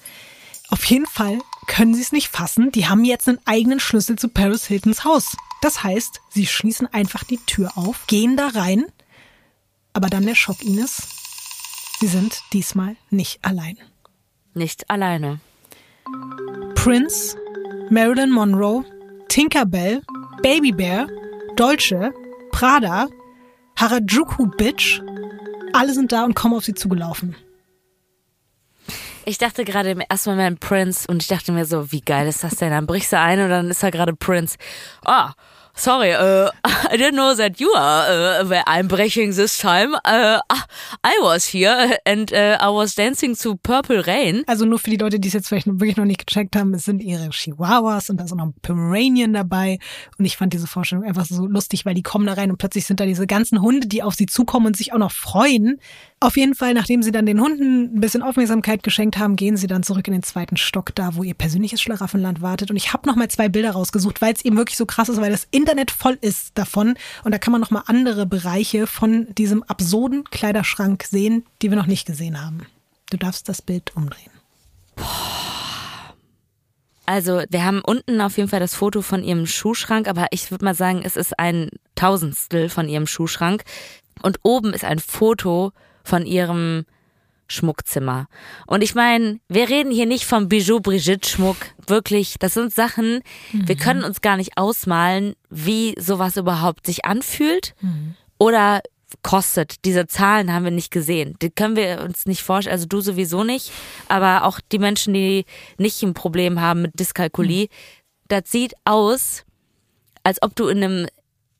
Auf jeden Fall können sie es nicht fassen. Die haben jetzt einen eigenen Schlüssel zu Paris Hiltons Haus. Das heißt, sie schließen einfach die Tür auf, gehen da rein. Aber dann der Schock, Ines. Sie sind diesmal nicht allein. Nicht alleine. Prince, Marilyn Monroe, Tinkerbell, Baby Bear, Dolce, Prada, Harajuku Bitch. Alle sind da und kommen auf sie zugelaufen. Ich dachte gerade ersten Moment Prince und ich dachte mir so, wie geil ist das denn? Dann brichst du ein und dann ist da gerade Prince. Ah, sorry, uh, I didn't know that you are uh, I'm breaking this time. Uh, I was here and I was dancing to Purple Rain. Also nur für die Leute, die es jetzt vielleicht wirklich noch nicht gecheckt haben, es sind ihre Chihuahuas und da ist auch noch ein Pomeranian dabei. Und ich fand diese Vorstellung einfach so lustig, weil die kommen da rein und plötzlich sind da diese ganzen Hunde, die auf sie zukommen und sich auch noch freuen, Auf jeden Fall, nachdem sie dann den Hunden ein bisschen Aufmerksamkeit geschenkt haben, gehen sie dann zurück in den zweiten Stock, da wo ihr persönliches Schlaraffenland wartet. Und ich habe noch mal zwei Bilder rausgesucht, weil es eben wirklich so krass ist, weil das Internet voll ist davon. Und da kann man noch mal andere Bereiche von diesem absurden Kleiderschrank sehen, die wir noch nicht gesehen haben. Du darfst das Bild umdrehen. Also wir haben unten auf jeden Fall das Foto von ihrem Schuhschrank, aber ich würde mal sagen, es ist ein Tausendstel von ihrem Schuhschrank. Und oben ist ein Foto von ihrem Schmuckzimmer. Und ich meine, wir reden hier nicht vom Bijou Brigitte Schmuck. Wirklich, das sind Sachen, mhm. wir können uns gar nicht ausmalen, wie sowas überhaupt sich anfühlt mhm. oder kostet. Diese Zahlen haben wir nicht gesehen. Die können wir uns nicht vorstellen. Also du sowieso nicht, aber auch die Menschen, die nicht ein Problem haben mit Dyskalkulie. Mhm. Das sieht aus, als ob du in einem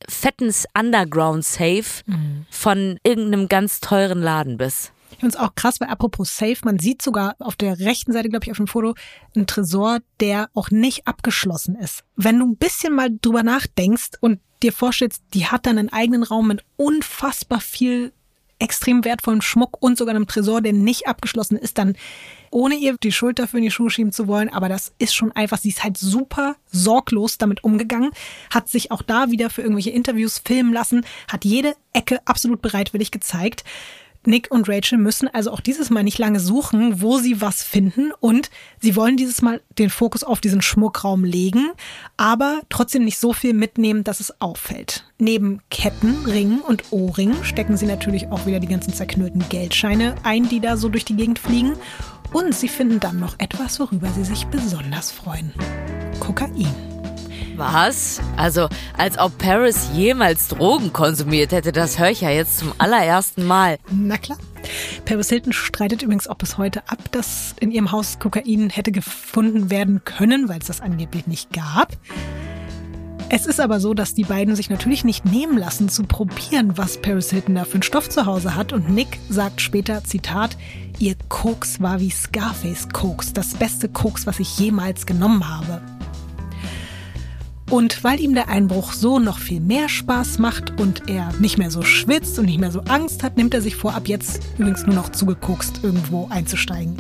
fetten Underground-Safe mhm. von irgendeinem ganz teuren Laden bist. Ich finde es auch krass, weil apropos Safe, man sieht sogar auf der rechten Seite, glaube ich, auf dem Foto, einen Tresor, der auch nicht abgeschlossen ist. Wenn du ein bisschen mal drüber nachdenkst und dir vorstellst, die hat dann einen eigenen Raum mit unfassbar viel extrem wertvollen Schmuck und sogar einem Tresor, der nicht abgeschlossen ist, dann ohne ihr die Schuld dafür in die Schuhe schieben zu wollen, aber das ist schon einfach, sie ist halt super sorglos damit umgegangen, hat sich auch da wieder für irgendwelche Interviews filmen lassen, hat jede Ecke absolut bereitwillig gezeigt. Nick und Rachel müssen also auch dieses Mal nicht lange suchen, wo sie was finden und sie wollen dieses Mal den Fokus auf diesen Schmuckraum legen, aber trotzdem nicht so viel mitnehmen, dass es auffällt. Neben Ketten, Ringen und Ohrringen stecken sie natürlich auch wieder die ganzen zerknüllten Geldscheine ein, die da so durch die Gegend fliegen und sie finden dann noch etwas, worüber sie sich besonders freuen. Kokain. Was? Also, als ob Paris jemals Drogen konsumiert hätte, das höre ich ja jetzt zum allerersten Mal. Na klar. Paris Hilton streitet übrigens auch bis heute ab, dass in ihrem Haus Kokain hätte gefunden werden können, weil es das angeblich nicht gab. Es ist aber so, dass die beiden sich natürlich nicht nehmen lassen zu probieren, was Paris Hilton da für einen Stoff zu Hause hat. Und Nick sagt später, Zitat, ihr Koks war wie Scarface Koks, das beste Koks, was ich jemals genommen habe. Und weil ihm der Einbruch so noch viel mehr Spaß macht und er nicht mehr so schwitzt und nicht mehr so Angst hat, nimmt er sich vor, ab jetzt übrigens nur noch zugekokst irgendwo einzusteigen.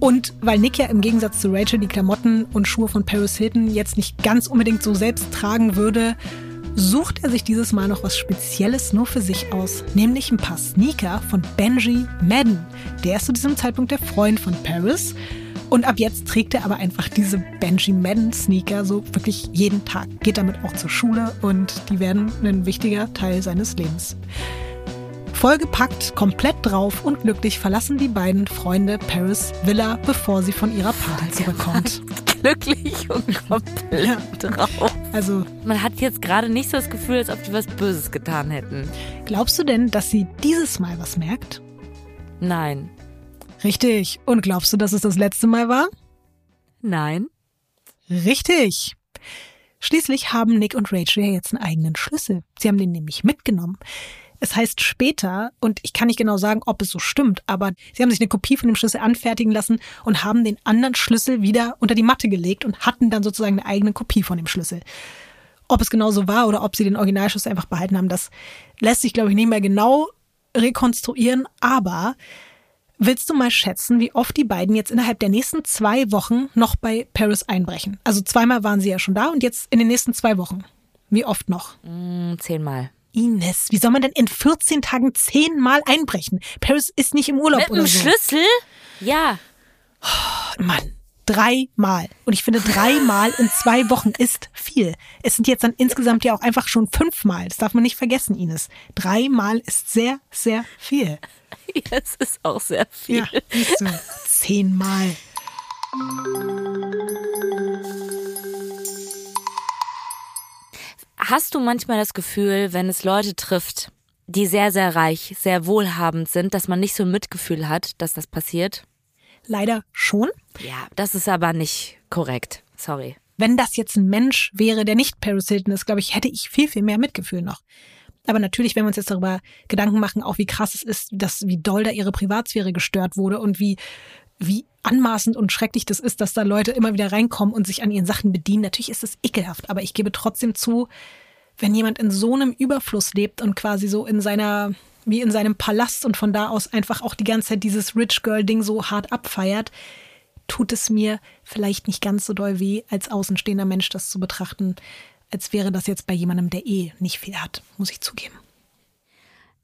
Und weil Nick ja im Gegensatz zu Rachel die Klamotten und Schuhe von Paris Hilton jetzt nicht ganz unbedingt so selbst tragen würde, sucht er sich dieses Mal noch was Spezielles nur für sich aus, nämlich ein paar Sneaker von Benji Madden. Der ist zu diesem Zeitpunkt der Freund von Paris und ab jetzt trägt er aber einfach diese Benji Madden Sneaker so wirklich jeden Tag. Geht damit auch zur Schule und die werden ein wichtiger Teil seines Lebens. Vollgepackt, komplett drauf und glücklich verlassen die beiden Freunde Paris Villa, bevor sie von ihrer Party zurückkommt. glücklich und komplett drauf. Also, man hat jetzt gerade nicht so das Gefühl, als ob die was Böses getan hätten. Glaubst du denn, dass sie dieses Mal was merkt? Nein. Richtig. Und glaubst du, dass es das letzte Mal war? Nein. Richtig. Schließlich haben Nick und Rachel ja jetzt einen eigenen Schlüssel. Sie haben den nämlich mitgenommen. Es heißt später, und ich kann nicht genau sagen, ob es so stimmt, aber sie haben sich eine Kopie von dem Schlüssel anfertigen lassen und haben den anderen Schlüssel wieder unter die Matte gelegt und hatten dann sozusagen eine eigene Kopie von dem Schlüssel. Ob es genau so war oder ob sie den Originalschlüssel einfach behalten haben, das lässt sich, glaube ich, nicht mehr genau rekonstruieren, aber Willst du mal schätzen, wie oft die beiden jetzt innerhalb der nächsten zwei Wochen noch bei Paris einbrechen? Also zweimal waren sie ja schon da und jetzt in den nächsten zwei Wochen. Wie oft noch? Mm, zehnmal. Ines, wie soll man denn in 14 Tagen zehnmal einbrechen? Paris ist nicht im Urlaub Mit oder so. Schlüssel? Ja. Oh, Mann, dreimal. Und ich finde, dreimal in zwei Wochen ist viel. Es sind jetzt dann insgesamt ja auch einfach schon fünfmal. Das darf man nicht vergessen, Ines. Dreimal ist sehr, sehr viel. Ja, es ist auch sehr viel. Ja, siehst du, zehnmal. Hast du manchmal das Gefühl, wenn es Leute trifft, die sehr, sehr reich, sehr wohlhabend sind, dass man nicht so ein Mitgefühl hat, dass das passiert? Leider schon. Ja, das ist aber nicht korrekt. Sorry. Wenn das jetzt ein Mensch wäre, der nicht Paris Hilton ist, glaube ich, hätte ich viel, viel mehr Mitgefühl noch. Aber natürlich, wenn wir uns jetzt darüber Gedanken machen, auch wie krass es ist, dass wie doll da ihre Privatsphäre gestört wurde und wie wie anmaßend und schrecklich das ist, dass da Leute immer wieder reinkommen und sich an ihren Sachen bedienen. Natürlich ist es ekelhaft, aber ich gebe trotzdem zu, wenn jemand in so einem Überfluss lebt und quasi so in seiner wie in seinem Palast und von da aus einfach auch die ganze Zeit dieses Rich Girl Ding so hart abfeiert, tut es mir vielleicht nicht ganz so doll weh, als außenstehender Mensch das zu betrachten, als wäre das jetzt bei jemandem, der eh nicht viel hat, muss ich zugeben.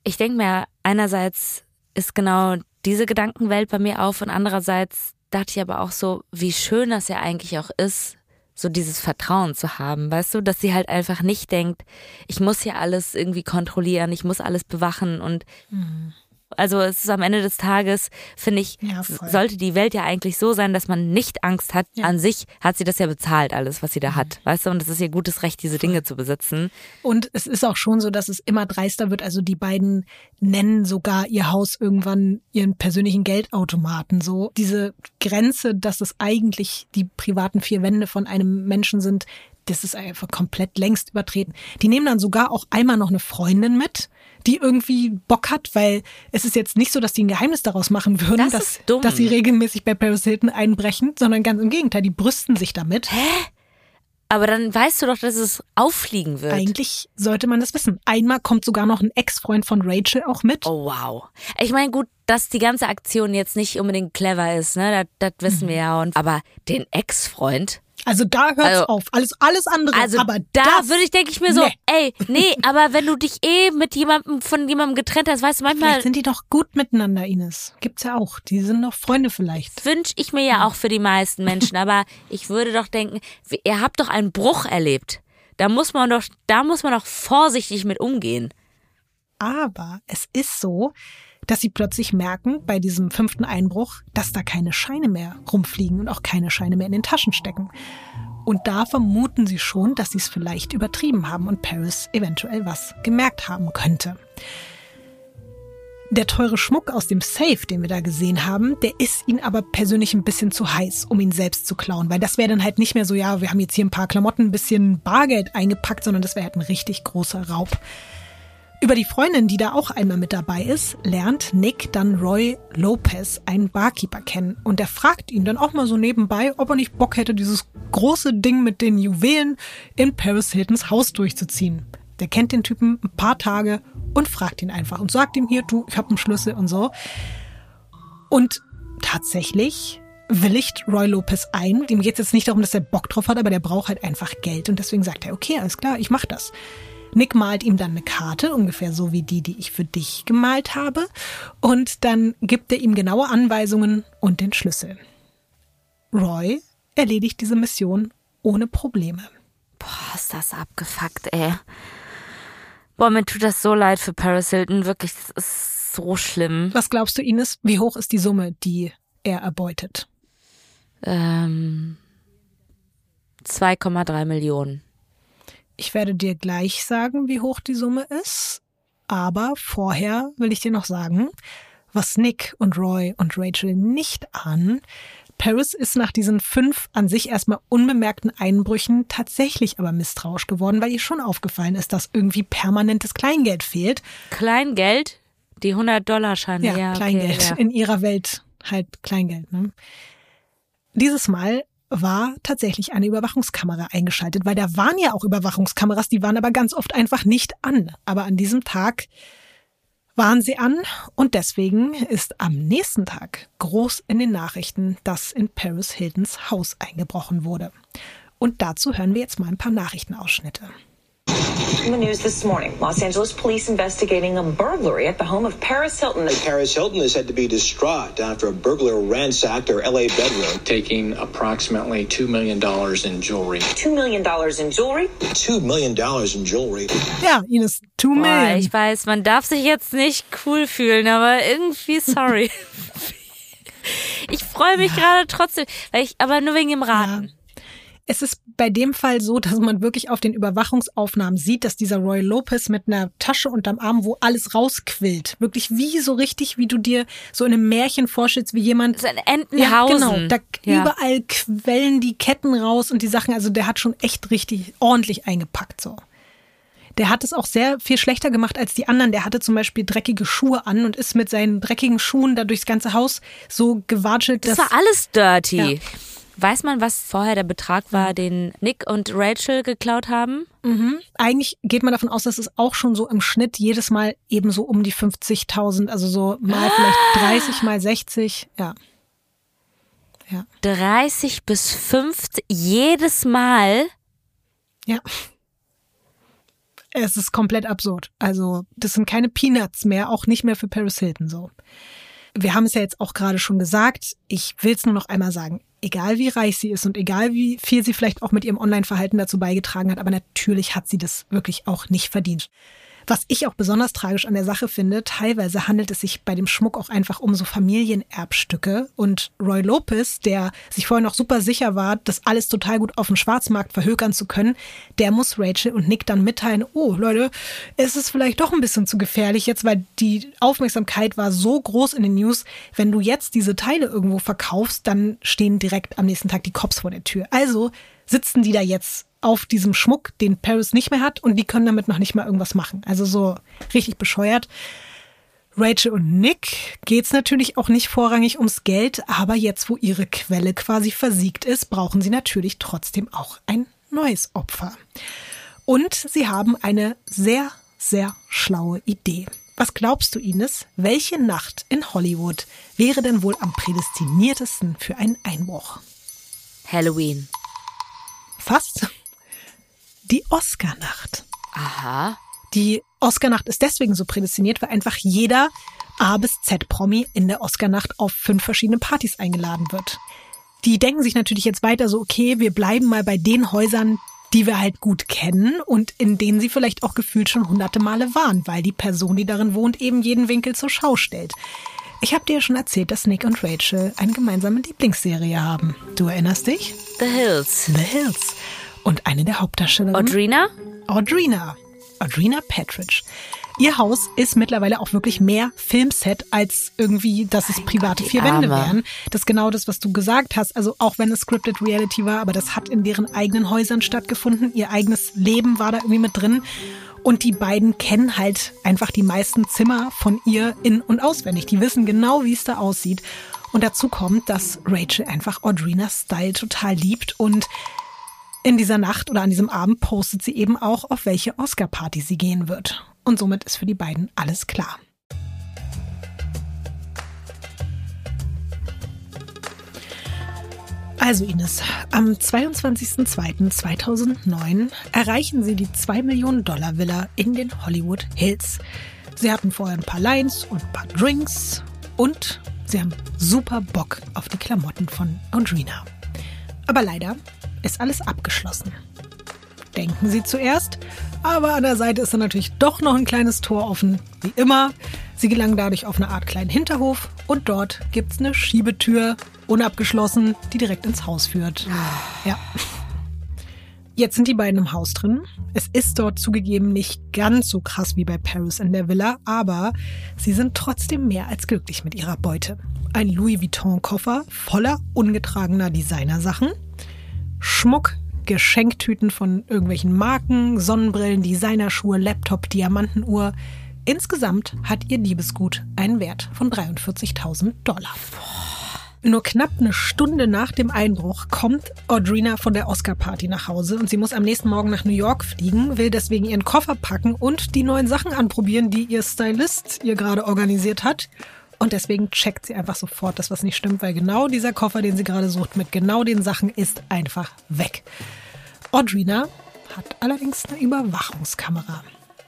Ich denke mir, einerseits ist genau diese Gedankenwelt bei mir auf und andererseits dachte ich aber auch so, wie schön das ja eigentlich auch ist, so dieses Vertrauen zu haben, weißt du, dass sie halt einfach nicht denkt, ich muss hier alles irgendwie kontrollieren, ich muss alles bewachen und mhm. Also es ist am Ende des Tages, finde ich, ja, sollte die Welt ja eigentlich so sein, dass man nicht Angst hat. Ja. An sich hat sie das ja bezahlt, alles, was sie da mhm. hat. Weißt du, und es ist ihr gutes Recht, diese Dinge zu besitzen. Und es ist auch schon so, dass es immer dreister wird. Also die beiden nennen sogar ihr Haus irgendwann ihren persönlichen Geldautomaten. So diese Grenze, dass es eigentlich die privaten vier Wände von einem Menschen sind, das ist einfach komplett längst übertreten. Die nehmen dann sogar auch einmal noch eine Freundin mit die irgendwie Bock hat, weil es ist jetzt nicht so, dass die ein Geheimnis daraus machen würden, das dass, dass sie regelmäßig bei Paris Hilton einbrechen, sondern ganz im Gegenteil, die brüsten sich damit. Hä? Aber dann weißt du doch, dass es auffliegen wird. Eigentlich sollte man das wissen. Einmal kommt sogar noch ein Ex-Freund von Rachel auch mit. Oh wow. Ich meine, gut, dass die ganze Aktion jetzt nicht unbedingt clever ist, ne? Das, das wissen mhm. wir ja. Und, aber den Ex-Freund, also da hört's also, auf. Alles, alles andere. Also aber da würde ich, denke ich mir so, nee. ey, nee, aber wenn du dich eh mit jemandem, von jemandem getrennt hast, weißt du, manchmal. Vielleicht sind die doch gut miteinander, Ines. Gibt's ja auch. Die sind doch Freunde vielleicht. Wünsch ich mir ja auch für die meisten Menschen, aber ich würde doch denken, ihr habt doch einen Bruch erlebt. Da muss man doch, da muss man doch vorsichtig mit umgehen. Aber es ist so, dass sie plötzlich merken bei diesem fünften Einbruch, dass da keine Scheine mehr rumfliegen und auch keine Scheine mehr in den Taschen stecken. Und da vermuten sie schon, dass sie es vielleicht übertrieben haben und Paris eventuell was gemerkt haben könnte. Der teure Schmuck aus dem Safe, den wir da gesehen haben, der ist ihnen aber persönlich ein bisschen zu heiß, um ihn selbst zu klauen, weil das wäre dann halt nicht mehr so, ja, wir haben jetzt hier ein paar Klamotten, ein bisschen Bargeld eingepackt, sondern das wäre halt ein richtig großer Raub. Über die Freundin, die da auch einmal mit dabei ist, lernt Nick dann Roy Lopez, einen Barkeeper, kennen. Und der fragt ihn dann auch mal so nebenbei, ob er nicht Bock hätte, dieses große Ding mit den Juwelen in Paris Hiltons Haus durchzuziehen. Der kennt den Typen ein paar Tage und fragt ihn einfach und sagt ihm hier, du, ich hab einen Schlüssel und so. Und tatsächlich willigt Roy Lopez ein. Dem geht es jetzt nicht darum, dass er Bock drauf hat, aber der braucht halt einfach Geld. Und deswegen sagt er, okay, alles klar, ich mach das. Nick malt ihm dann eine Karte, ungefähr so wie die, die ich für dich gemalt habe. Und dann gibt er ihm genaue Anweisungen und den Schlüssel. Roy erledigt diese Mission ohne Probleme. Boah, ist das abgefuckt, ey. Boah, mir tut das so leid für Paris Hilton. Wirklich, das ist so schlimm. Was glaubst du, Ines? Wie hoch ist die Summe, die er erbeutet? Ähm, 2,3 Millionen. Ich werde dir gleich sagen, wie hoch die Summe ist. Aber vorher will ich dir noch sagen, was Nick und Roy und Rachel nicht ahnen. Paris ist nach diesen fünf an sich erstmal unbemerkten Einbrüchen tatsächlich aber misstrauisch geworden, weil ihr schon aufgefallen ist, dass irgendwie permanentes Kleingeld fehlt. Kleingeld? Die 100-Dollar-Scheine, ja. ja Kleingeld. Okay, ja. In ihrer Welt halt Kleingeld. Ne? Dieses Mal war tatsächlich eine Überwachungskamera eingeschaltet, weil da waren ja auch Überwachungskameras, die waren aber ganz oft einfach nicht an. Aber an diesem Tag waren sie an und deswegen ist am nächsten Tag groß in den Nachrichten, dass in Paris Hiltons Haus eingebrochen wurde. Und dazu hören wir jetzt mal ein paar Nachrichtenausschnitte. In the news this morning, Los Angeles police investigating a burglary at the home of Paris Hilton. Paris Hilton is said to be distraught after a burglar ransacked her LA bedroom, taking approximately $2 million in jewelry. $2 million in jewelry? $2 million in jewelry. Ja, Ines, 2 Million. ich weiß, man darf sich jetzt nicht cool fühlen, aber irgendwie sorry. ich freue mich ja. gerade trotzdem, weil ich, aber nur wegen dem Raten. Ja. Es ist bei dem Fall so, dass man wirklich auf den Überwachungsaufnahmen sieht, dass dieser Roy Lopez mit einer Tasche unterm Arm, wo alles rausquillt, wirklich wie so richtig, wie du dir so in einem Märchen vorstellst, wie jemand. So ein Entenhausen. Ja, genau. Da ja. überall quellen die Ketten raus und die Sachen. Also der hat schon echt richtig ordentlich eingepackt so. Der hat es auch sehr viel schlechter gemacht als die anderen. Der hatte zum Beispiel dreckige Schuhe an und ist mit seinen dreckigen Schuhen da durchs ganze Haus so gewatschelt. Das war alles dirty. Ja. Weiß man, was vorher der Betrag war, den Nick und Rachel geklaut haben? Mhm. Eigentlich geht man davon aus, dass es auch schon so im Schnitt jedes Mal eben so um die 50.000, also so mal vielleicht 30 mal 60, ja. Ja. 30 bis 50 jedes Mal? Ja. Es ist komplett absurd. Also, das sind keine Peanuts mehr, auch nicht mehr für Paris Hilton so. Wir haben es ja jetzt auch gerade schon gesagt. Ich will es nur noch einmal sagen egal wie reich sie ist und egal wie viel sie vielleicht auch mit ihrem Online-Verhalten dazu beigetragen hat, aber natürlich hat sie das wirklich auch nicht verdient. Was ich auch besonders tragisch an der Sache finde, teilweise handelt es sich bei dem Schmuck auch einfach um so Familienerbstücke. Und Roy Lopez, der sich vorher noch super sicher war, das alles total gut auf dem Schwarzmarkt verhökern zu können, der muss Rachel und Nick dann mitteilen, oh Leute, es ist vielleicht doch ein bisschen zu gefährlich jetzt, weil die Aufmerksamkeit war so groß in den News. Wenn du jetzt diese Teile irgendwo verkaufst, dann stehen direkt am nächsten Tag die Cops vor der Tür. Also sitzen die da jetzt auf diesem Schmuck, den Paris nicht mehr hat und die können damit noch nicht mal irgendwas machen. Also so richtig bescheuert. Rachel und Nick geht's natürlich auch nicht vorrangig ums Geld, aber jetzt, wo ihre Quelle quasi versiegt ist, brauchen sie natürlich trotzdem auch ein neues Opfer. Und sie haben eine sehr, sehr schlaue Idee. Was glaubst du, Ines? Welche Nacht in Hollywood wäre denn wohl am prädestiniertesten für einen Einbruch? Halloween. Fast die Oscarnacht. Aha. Die Oscarnacht ist deswegen so prädestiniert, weil einfach jeder A bis Z Promi in der Oscarnacht auf fünf verschiedene Partys eingeladen wird. Die denken sich natürlich jetzt weiter so, okay, wir bleiben mal bei den Häusern, die wir halt gut kennen und in denen sie vielleicht auch gefühlt schon hunderte Male waren, weil die Person, die darin wohnt, eben jeden Winkel zur Schau stellt. Ich habe dir ja schon erzählt, dass Nick und Rachel eine gemeinsame Lieblingsserie haben. Du erinnerst dich? The Hills. The Hills. Und eine der Hauptdarstellerinnen. Audrina? Audrina. Audrina Patridge. Ihr Haus ist mittlerweile auch wirklich mehr Filmset als irgendwie, dass es private vier Wände wären. Das ist genau das, was du gesagt hast. Also auch wenn es Scripted Reality war, aber das hat in deren eigenen Häusern stattgefunden. Ihr eigenes Leben war da irgendwie mit drin. Und die beiden kennen halt einfach die meisten Zimmer von ihr in- und auswendig. Die wissen genau, wie es da aussieht. Und dazu kommt, dass Rachel einfach Audrinas Style total liebt und in dieser Nacht oder an diesem Abend postet sie eben auch, auf welche Oscar-Party sie gehen wird. Und somit ist für die beiden alles klar. Also Ines, am 22.02.2009 erreichen sie die 2 Millionen Dollar Villa in den Hollywood Hills. Sie hatten vorher ein paar Lines und ein paar Drinks und sie haben super Bock auf die Klamotten von Audrina. Aber leider ist alles abgeschlossen. Denken Sie zuerst, aber an der Seite ist dann natürlich doch noch ein kleines Tor offen. Wie immer, Sie gelangen dadurch auf eine Art kleinen Hinterhof und dort gibt es eine Schiebetür, unabgeschlossen, die direkt ins Haus führt. Ja. Jetzt sind die beiden im Haus drin. Es ist dort zugegeben nicht ganz so krass wie bei Paris in der Villa, aber sie sind trotzdem mehr als glücklich mit ihrer Beute. Ein Louis Vuitton-Koffer voller ungetragener Designersachen, Schmuck, Geschenktüten von irgendwelchen Marken, Sonnenbrillen, Designerschuhe, Laptop, Diamantenuhr. Insgesamt hat ihr Liebesgut einen Wert von 43.000 Dollar. Nur knapp eine Stunde nach dem Einbruch kommt Audrina von der Oscar-Party nach Hause und sie muss am nächsten Morgen nach New York fliegen, will deswegen ihren Koffer packen und die neuen Sachen anprobieren, die ihr Stylist ihr gerade organisiert hat. Und deswegen checkt sie einfach sofort, dass was nicht stimmt, weil genau dieser Koffer, den sie gerade sucht, mit genau den Sachen ist einfach weg. Audrina hat allerdings eine Überwachungskamera.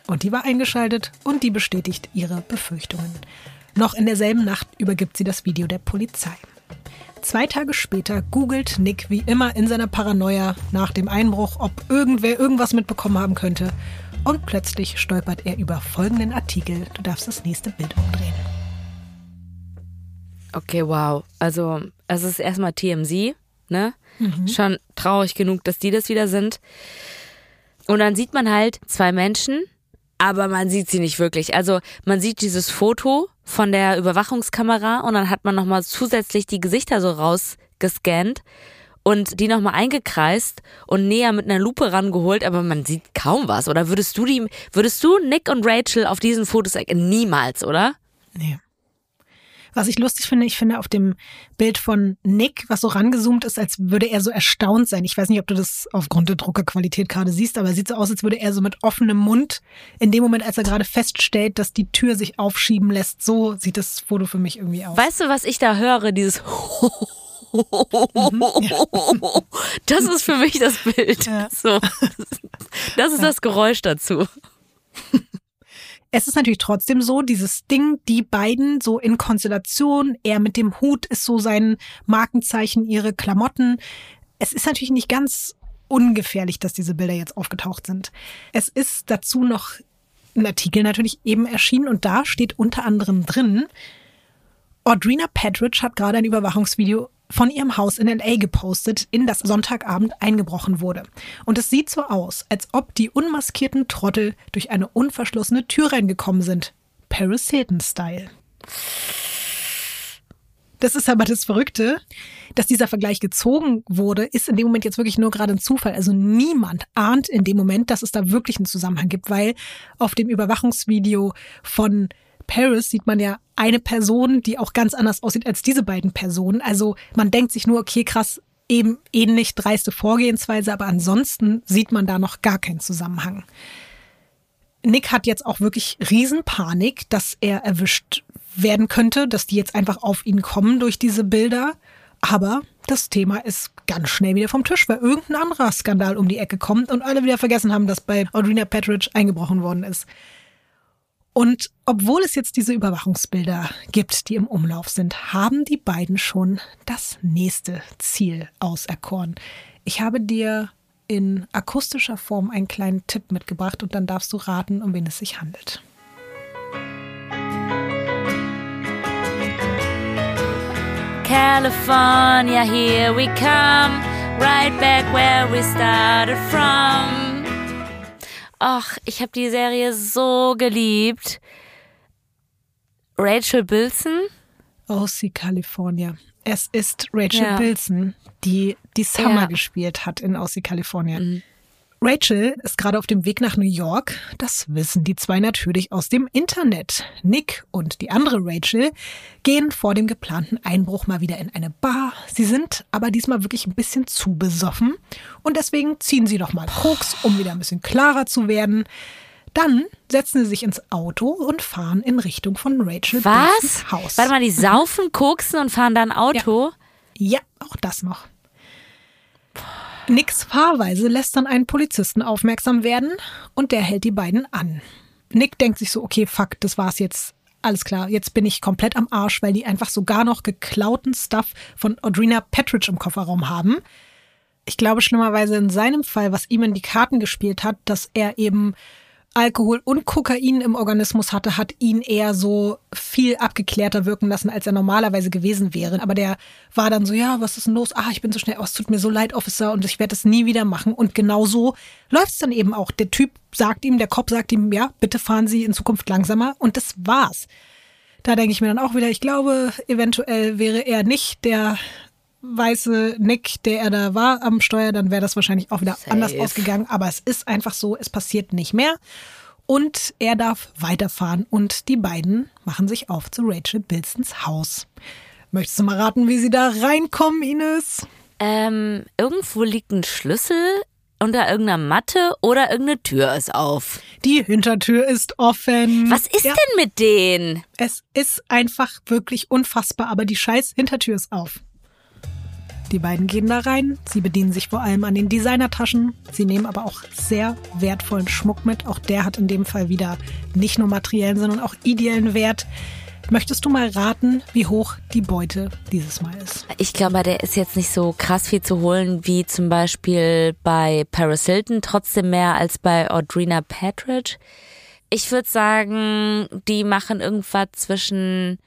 Und die war eingeschaltet und die bestätigt ihre Befürchtungen. Noch in derselben Nacht übergibt sie das Video der Polizei. Zwei Tage später googelt Nick wie immer in seiner Paranoia nach dem Einbruch, ob irgendwer irgendwas mitbekommen haben könnte. Und plötzlich stolpert er über folgenden Artikel. Du darfst das nächste Bild umdrehen. Okay, wow. Also, es ist erstmal TMZ, ne? Mhm. Schon traurig genug, dass die das wieder sind. Und dann sieht man halt zwei Menschen, aber man sieht sie nicht wirklich. Also, man sieht dieses Foto von der Überwachungskamera und dann hat man nochmal zusätzlich die Gesichter so rausgescannt und die nochmal eingekreist und näher mit einer Lupe rangeholt, aber man sieht kaum was. Oder würdest du die, würdest du Nick und Rachel auf diesen Fotos niemals, oder? Nee. Was ich lustig finde, ich finde auf dem Bild von Nick, was so rangezoomt ist, als würde er so erstaunt sein. Ich weiß nicht, ob du das aufgrund der Druckerqualität gerade siehst, aber es sieht so aus, als würde er so mit offenem Mund in dem Moment, als er gerade feststellt, dass die Tür sich aufschieben lässt. So sieht das Foto für mich irgendwie aus. Weißt du, was ich da höre? Dieses Das ist für mich das Bild. So. Das ist das Geräusch dazu. Es ist natürlich trotzdem so, dieses Ding, die beiden so in Konstellation, er mit dem Hut ist so sein Markenzeichen, ihre Klamotten. Es ist natürlich nicht ganz ungefährlich, dass diese Bilder jetzt aufgetaucht sind. Es ist dazu noch ein Artikel natürlich eben erschienen und da steht unter anderem drin, Audrina Petridge hat gerade ein Überwachungsvideo von ihrem Haus in LA gepostet, in das Sonntagabend eingebrochen wurde. Und es sieht so aus, als ob die unmaskierten Trottel durch eine unverschlossene Tür reingekommen sind. Paris Hilton-Style. Das ist aber das Verrückte, dass dieser Vergleich gezogen wurde, ist in dem Moment jetzt wirklich nur gerade ein Zufall. Also niemand ahnt in dem Moment, dass es da wirklich einen Zusammenhang gibt, weil auf dem Überwachungsvideo von Paris sieht man ja eine Person, die auch ganz anders aussieht als diese beiden Personen. Also man denkt sich nur, okay, krass, eben ähnlich dreiste Vorgehensweise, aber ansonsten sieht man da noch gar keinen Zusammenhang. Nick hat jetzt auch wirklich Riesenpanik, dass er erwischt werden könnte, dass die jetzt einfach auf ihn kommen durch diese Bilder. Aber das Thema ist ganz schnell wieder vom Tisch, weil irgendein anderer Skandal um die Ecke kommt und alle wieder vergessen haben, dass bei Audrina Petridge eingebrochen worden ist. Und obwohl es jetzt diese Überwachungsbilder gibt, die im Umlauf sind, haben die beiden schon das nächste Ziel auserkoren. Ich habe dir in akustischer Form einen kleinen Tipp mitgebracht und dann darfst du raten, um wen es sich handelt. California, here we come, right back where we started from. Ach, ich habe die Serie so geliebt. Rachel Bilson? OC California. Es ist Rachel ja. Bilson, die die Summer ja. gespielt hat in OC California. Mhm. Rachel ist gerade auf dem Weg nach New York. Das wissen die zwei natürlich aus dem Internet. Nick und die andere Rachel gehen vor dem geplanten Einbruch mal wieder in eine Bar. Sie sind aber diesmal wirklich ein bisschen zu besoffen und deswegen ziehen sie doch mal Koks, um wieder ein bisschen klarer zu werden. Dann setzen sie sich ins Auto und fahren in Richtung von Rachel Was? Haus. Warte mal, die saufen, koksen und fahren dann Auto? Ja. ja, auch das noch. Nicks Fahrweise lässt dann einen Polizisten aufmerksam werden und der hält die beiden an. Nick denkt sich so, okay, fuck, das war's jetzt. Alles klar, jetzt bin ich komplett am Arsch, weil die einfach sogar noch geklauten Stuff von Audrina Petridge im Kofferraum haben. Ich glaube schlimmerweise in seinem Fall, was ihm in die Karten gespielt hat, dass er eben Alkohol und Kokain im Organismus hatte, hat ihn eher so viel abgeklärter wirken lassen, als er normalerweise gewesen wäre. Aber der war dann so, ja, was ist denn los? Ah, ich bin so schnell, oh, es tut mir so leid, Officer, und ich werde es nie wieder machen. Und genau so läuft es dann eben auch. Der Typ sagt ihm, der Cop sagt ihm, ja, bitte fahren Sie in Zukunft langsamer. Und das war's. Da denke ich mir dann auch wieder, ich glaube, eventuell wäre er nicht der weiße Nick, der er da war am Steuer, dann wäre das wahrscheinlich auch wieder Safe. anders ausgegangen. Aber es ist einfach so, es passiert nicht mehr. Und er darf weiterfahren und die beiden machen sich auf zu Rachel Bilsons Haus. Möchtest du mal raten, wie sie da reinkommen, Ines? Ähm, irgendwo liegt ein Schlüssel unter irgendeiner Matte oder irgendeine Tür ist auf. Die Hintertür ist offen. Was ist ja. denn mit denen? Es ist einfach wirklich unfassbar, aber die scheiß Hintertür ist auf. Die beiden gehen da rein. Sie bedienen sich vor allem an den Designertaschen. Sie nehmen aber auch sehr wertvollen Schmuck mit. Auch der hat in dem Fall wieder nicht nur materiellen, sondern auch ideellen Wert. Möchtest du mal raten, wie hoch die Beute dieses Mal ist? Ich glaube, der ist jetzt nicht so krass viel zu holen wie zum Beispiel bei Paris Hilton, trotzdem mehr als bei Audrina Patridge. Ich würde sagen, die machen irgendwas zwischen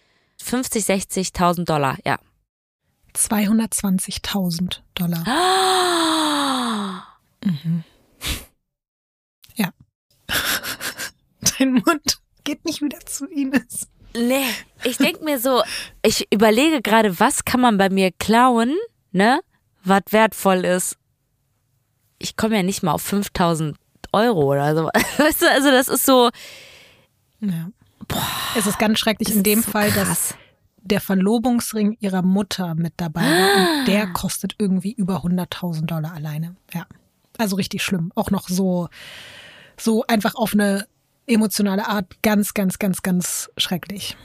50, 60.000 Dollar, ja. 220.000 Dollar. Mhm. Ja. Dein Mund geht nicht wieder zu Ines. Nee, ich denke mir so, ich überlege gerade, was kann man bei mir klauen, ne? Was wertvoll ist. Ich komme ja nicht mal auf 5000 Euro oder so. Weißt du, also das ist so. Ja. Boah, es ist ganz schrecklich in dem so Fall, krass. dass der Verlobungsring ihrer Mutter mit dabei war. Und der kostet irgendwie über 100.000 Dollar alleine. Ja. Also richtig schlimm. Auch noch so, so einfach auf eine emotionale Art ganz, ganz, ganz, ganz schrecklich.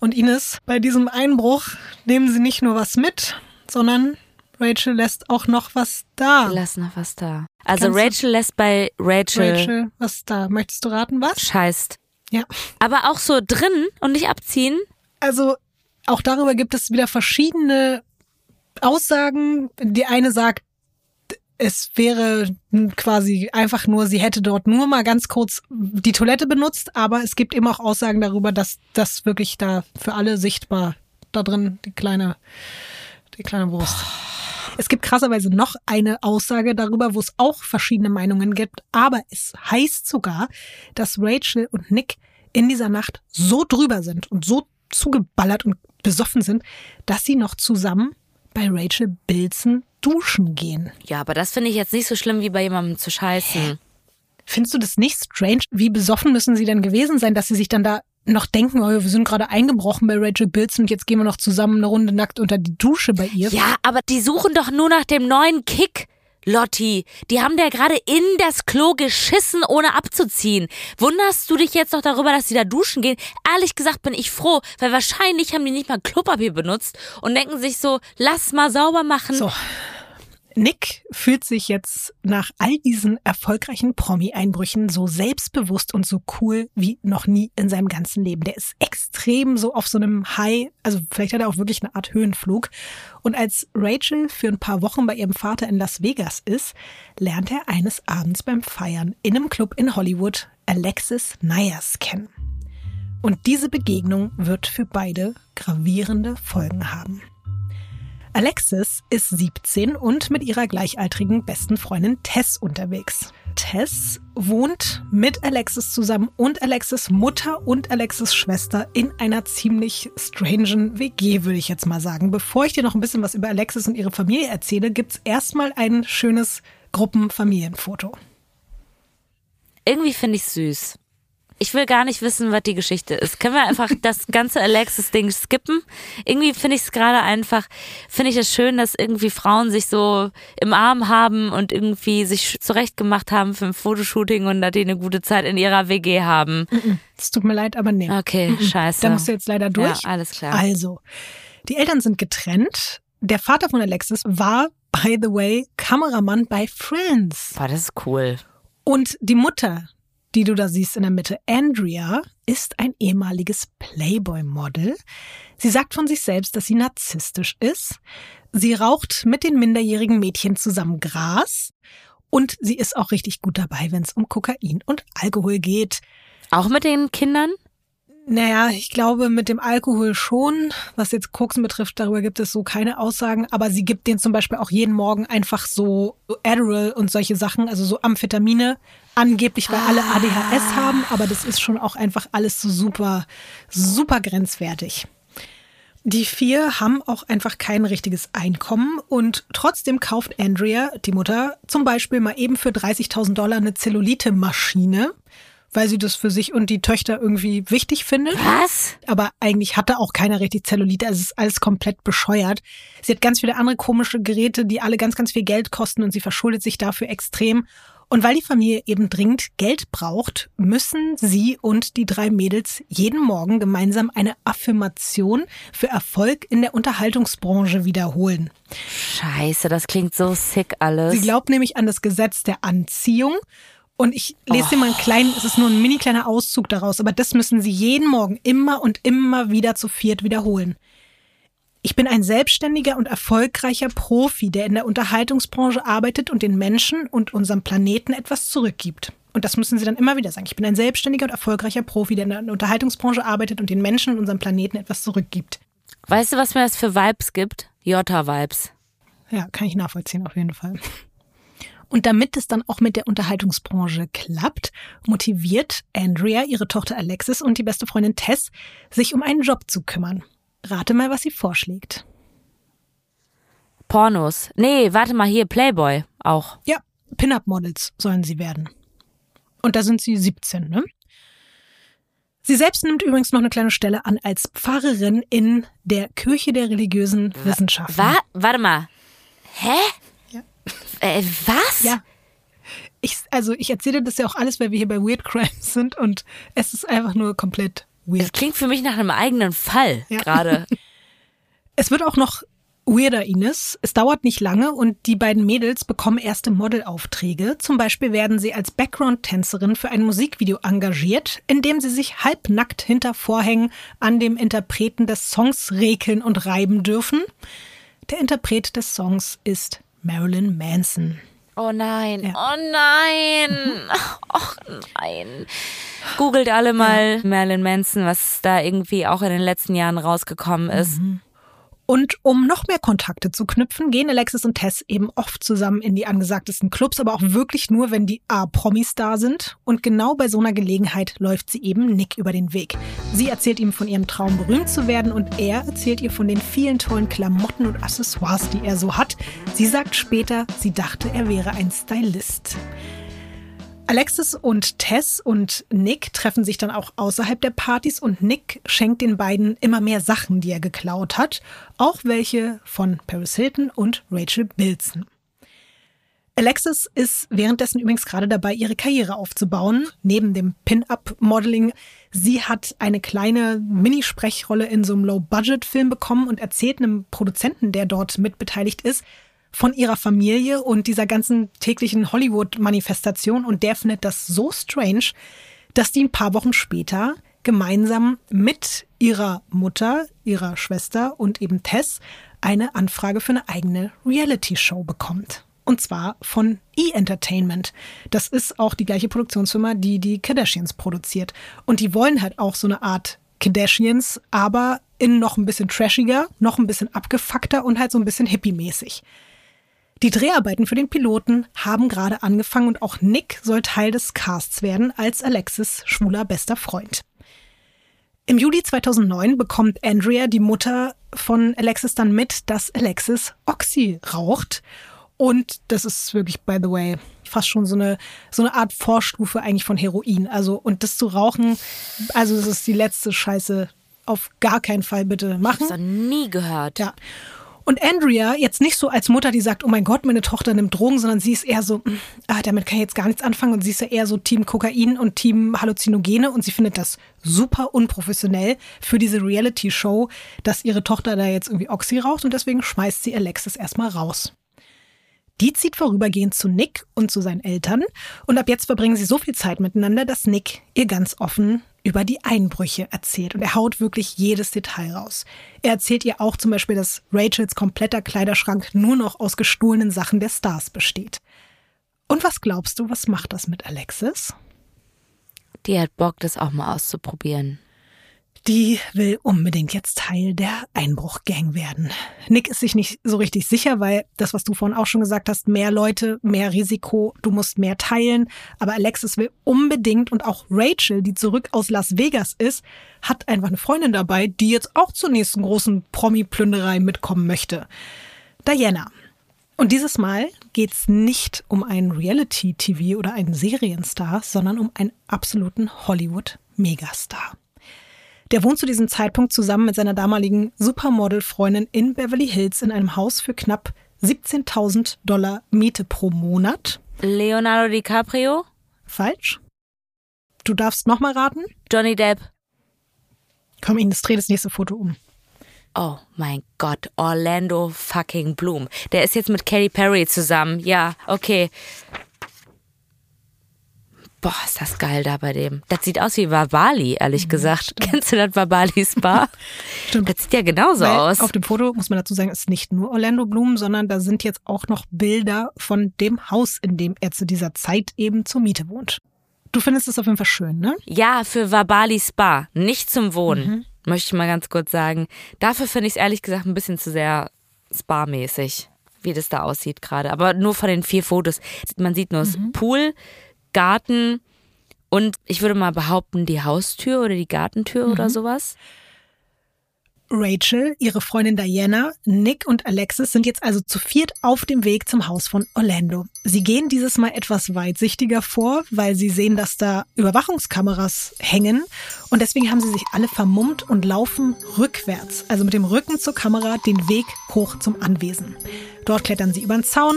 Und Ines, bei diesem Einbruch nehmen sie nicht nur was mit, sondern Rachel lässt auch noch was da. Lass noch was da. Also Kannst Rachel lässt bei Rachel. Rachel, was da? Möchtest du raten, was? Scheißt. Ja. Aber auch so drin und nicht abziehen? Also auch darüber gibt es wieder verschiedene Aussagen. Die eine sagt, es wäre quasi einfach nur, sie hätte dort nur mal ganz kurz die Toilette benutzt, aber es gibt eben auch Aussagen darüber, dass das wirklich da für alle sichtbar da drin die kleine, die kleine Wurst. Es gibt krasserweise noch eine Aussage darüber, wo es auch verschiedene Meinungen gibt, aber es heißt sogar, dass Rachel und Nick in dieser Nacht so drüber sind und so zugeballert und besoffen sind, dass sie noch zusammen bei Rachel Bilzen duschen gehen. Ja, aber das finde ich jetzt nicht so schlimm, wie bei jemandem zu scheißen. Findest du das nicht strange? Wie besoffen müssen sie denn gewesen sein, dass sie sich dann da noch denken, oh, wir sind gerade eingebrochen bei Rachel Bilson und jetzt gehen wir noch zusammen eine Runde nackt unter die Dusche bei ihr? Ja, aber die suchen doch nur nach dem neuen Kick. Lotti, die haben da gerade in das Klo geschissen, ohne abzuziehen. Wunderst du dich jetzt noch darüber, dass sie da duschen gehen? Ehrlich gesagt bin ich froh, weil wahrscheinlich haben die nicht mal Klopapier benutzt und denken sich so, lass mal sauber machen. So, Nick fühlt sich jetzt nach all diesen erfolgreichen Promi-Einbrüchen so selbstbewusst und so cool wie noch nie in seinem ganzen Leben. Der ist extrem so auf so einem High, also vielleicht hat er auch wirklich eine Art Höhenflug. Und als Rachel für ein paar Wochen bei ihrem Vater in Las Vegas ist, lernt er eines Abends beim Feiern in einem Club in Hollywood Alexis Nyers kennen. Und diese Begegnung wird für beide gravierende Folgen haben. Alexis ist 17 und mit ihrer gleichaltrigen besten Freundin Tess unterwegs. Tess wohnt mit Alexis zusammen und Alexis Mutter und Alexis Schwester in einer ziemlich strangen WG, würde ich jetzt mal sagen. Bevor ich dir noch ein bisschen was über Alexis und ihre Familie erzähle, gibt's erstmal ein schönes Gruppenfamilienfoto. Irgendwie finde ich süß. Ich will gar nicht wissen, was die Geschichte ist. Können wir einfach das ganze Alexis-Ding skippen? Irgendwie finde ich es gerade einfach, finde ich es schön, dass irgendwie Frauen sich so im Arm haben und irgendwie sich zurechtgemacht haben für ein Fotoshooting und dass die eine gute Zeit in ihrer WG haben. Es tut mir leid, aber nee. Okay, scheiße. Da musst du jetzt leider durch. Ja, alles klar. Also, die Eltern sind getrennt. Der Vater von Alexis war, by the way, Kameramann bei Friends. Boah, das ist cool. Und die Mutter die du da siehst in der Mitte, Andrea, ist ein ehemaliges Playboy-Model. Sie sagt von sich selbst, dass sie narzisstisch ist. Sie raucht mit den minderjährigen Mädchen zusammen Gras. Und sie ist auch richtig gut dabei, wenn es um Kokain und Alkohol geht. Auch mit den Kindern? Naja, ich glaube mit dem Alkohol schon. Was jetzt Koksen betrifft, darüber gibt es so keine Aussagen. Aber sie gibt denen zum Beispiel auch jeden Morgen einfach so Adderall und solche Sachen, also so Amphetamine. Angeblich, weil alle ADHS haben, aber das ist schon auch einfach alles so super, super grenzwertig. Die vier haben auch einfach kein richtiges Einkommen und trotzdem kauft Andrea, die Mutter, zum Beispiel mal eben für 30.000 Dollar eine Zellulite-Maschine weil sie das für sich und die Töchter irgendwie wichtig findet. Was? Aber eigentlich hatte auch keiner richtig Zellulite. Also es ist alles komplett bescheuert. Sie hat ganz viele andere komische Geräte, die alle ganz, ganz viel Geld kosten und sie verschuldet sich dafür extrem. Und weil die Familie eben dringend Geld braucht, müssen sie und die drei Mädels jeden Morgen gemeinsam eine Affirmation für Erfolg in der Unterhaltungsbranche wiederholen. Scheiße, das klingt so sick alles. Sie glaubt nämlich an das Gesetz der Anziehung und ich lese oh. dir mal einen kleinen, es ist nur ein mini kleiner Auszug daraus, aber das müssen Sie jeden Morgen immer und immer wieder zu viert wiederholen. Ich bin ein selbstständiger und erfolgreicher Profi, der in der Unterhaltungsbranche arbeitet und den Menschen und unserem Planeten etwas zurückgibt. Und das müssen Sie dann immer wieder sagen. Ich bin ein selbstständiger und erfolgreicher Profi, der in der Unterhaltungsbranche arbeitet und den Menschen und unserem Planeten etwas zurückgibt. Weißt du, was mir das für Vibes gibt? Jota-Vibes. Ja, kann ich nachvollziehen, auf jeden Fall. Und damit es dann auch mit der Unterhaltungsbranche klappt, motiviert Andrea ihre Tochter Alexis und die beste Freundin Tess, sich um einen Job zu kümmern. Rate mal, was sie vorschlägt. Pornos. Nee, warte mal hier, Playboy auch. Ja, Pin-Up-Models sollen sie werden. Und da sind sie 17, ne? Sie selbst nimmt übrigens noch eine kleine Stelle an als Pfarrerin in der Kirche der religiösen Wissenschaften. Wa warte mal. Hä? Äh, was? Ja. Ich, also ich erzähle das ja auch alles, weil wir hier bei Weird Crimes sind und es ist einfach nur komplett weird. Das klingt für mich nach einem eigenen Fall ja. gerade. es wird auch noch weirder, Ines. Es dauert nicht lange und die beiden Mädels bekommen erste Modelaufträge. Zum Beispiel werden sie als Background-Tänzerin für ein Musikvideo engagiert, in dem sie sich halbnackt hinter Vorhängen an dem Interpreten des Songs rekeln und reiben dürfen. Der Interpret des Songs ist Marilyn Manson. Oh nein, ja. oh nein, oh nein. Googelt alle mal ja. Marilyn Manson, was da irgendwie auch in den letzten Jahren rausgekommen ist. Mhm. Und um noch mehr Kontakte zu knüpfen, gehen Alexis und Tess eben oft zusammen in die angesagtesten Clubs, aber auch wirklich nur, wenn die A-Promis da sind. Und genau bei so einer Gelegenheit läuft sie eben Nick über den Weg. Sie erzählt ihm von ihrem Traum, berühmt zu werden und er erzählt ihr von den vielen tollen Klamotten und Accessoires, die er so hat. Sie sagt später, sie dachte, er wäre ein Stylist. Alexis und Tess und Nick treffen sich dann auch außerhalb der Partys und Nick schenkt den beiden immer mehr Sachen, die er geklaut hat, auch welche von Paris Hilton und Rachel Bilson. Alexis ist währenddessen übrigens gerade dabei, ihre Karriere aufzubauen, neben dem Pin-Up-Modeling. Sie hat eine kleine Minisprechrolle in so einem Low-Budget-Film bekommen und erzählt einem Produzenten, der dort mitbeteiligt ist, von ihrer Familie und dieser ganzen täglichen Hollywood-Manifestation und der findet das so strange, dass die ein paar Wochen später gemeinsam mit ihrer Mutter, ihrer Schwester und eben Tess eine Anfrage für eine eigene Reality-Show bekommt. Und zwar von E-Entertainment. Das ist auch die gleiche Produktionsfirma, die die Kardashians produziert. Und die wollen halt auch so eine Art Kardashians, aber in noch ein bisschen trashiger, noch ein bisschen abgefuckter und halt so ein bisschen hippie-mäßig. Die Dreharbeiten für den Piloten haben gerade angefangen und auch Nick soll Teil des Casts werden als Alexis schwuler bester Freund. Im Juli 2009 bekommt Andrea, die Mutter von Alexis, dann mit, dass Alexis Oxy raucht. Und das ist wirklich, by the way, fast schon so eine, so eine Art Vorstufe eigentlich von Heroin. Also, und das zu rauchen, also das ist die letzte Scheiße. Auf gar keinen Fall bitte machen. Ich habe nie gehört. Ja. Und Andrea jetzt nicht so als Mutter, die sagt, oh mein Gott, meine Tochter nimmt Drogen, sondern sie ist eher so, hm, ah, damit kann ich jetzt gar nichts anfangen. Und sie ist ja eher so Team Kokain und Team Halluzinogene und sie findet das super unprofessionell für diese Reality-Show, dass ihre Tochter da jetzt irgendwie Oxy raucht und deswegen schmeißt sie Alexis erstmal raus. Die zieht vorübergehend zu Nick und zu seinen Eltern und ab jetzt verbringen sie so viel Zeit miteinander, dass Nick ihr ganz offen über die Einbrüche erzählt und er haut wirklich jedes Detail raus. Er erzählt ihr auch zum Beispiel, dass Rachels kompletter Kleiderschrank nur noch aus gestohlenen Sachen der Stars besteht. Und was glaubst du, was macht das mit Alexis? Die hat Bock, das auch mal auszuprobieren die will unbedingt jetzt Teil der Einbruchgang werden. Nick ist sich nicht so richtig sicher, weil das, was du vorhin auch schon gesagt hast, mehr Leute, mehr Risiko, du musst mehr teilen. Aber Alexis will unbedingt und auch Rachel, die zurück aus Las Vegas ist, hat einfach eine Freundin dabei, die jetzt auch zur nächsten großen Promi-Plünderei mitkommen möchte. Diana. Und dieses Mal geht's nicht um einen Reality-TV oder einen Serienstar, sondern um einen absoluten Hollywood-Megastar. Der wohnt zu diesem Zeitpunkt zusammen mit seiner damaligen Supermodel-Freundin in Beverly Hills in einem Haus für knapp 17.000 Dollar Miete pro Monat. Leonardo DiCaprio? Falsch. Du darfst nochmal raten? Johnny Depp. Komm, Ines, dreh das nächste Foto um. Oh mein Gott, Orlando fucking Bloom. Der ist jetzt mit Katy Perry zusammen. Ja, okay. Boah, ist das geil da bei dem. Das sieht aus wie Wabali, ehrlich mhm, gesagt. Kennst du das Wabali Spa? stimmt. Das sieht ja genauso Weil aus. Auf dem Foto muss man dazu sagen, ist nicht nur Orlando Bloom, sondern da sind jetzt auch noch Bilder von dem Haus, in dem er zu dieser Zeit eben zur Miete wohnt. Du findest es auf jeden Fall schön, ne? Ja, für Wabali Spa, nicht zum Wohnen, mhm. möchte ich mal ganz kurz sagen. Dafür finde ich es ehrlich gesagt ein bisschen zu sehr Spa-mäßig, wie das da aussieht gerade. Aber nur von den vier Fotos. Man sieht nur das mhm. Pool, Garten und ich würde mal behaupten, die Haustür oder die Gartentür mhm. oder sowas. Rachel, ihre Freundin Diana, Nick und Alexis sind jetzt also zu viert auf dem Weg zum Haus von Orlando. Sie gehen dieses Mal etwas weitsichtiger vor, weil sie sehen, dass da Überwachungskameras hängen und deswegen haben sie sich alle vermummt und laufen rückwärts, also mit dem Rücken zur Kamera, den Weg hoch zum Anwesen. Dort klettern sie über den Zaun.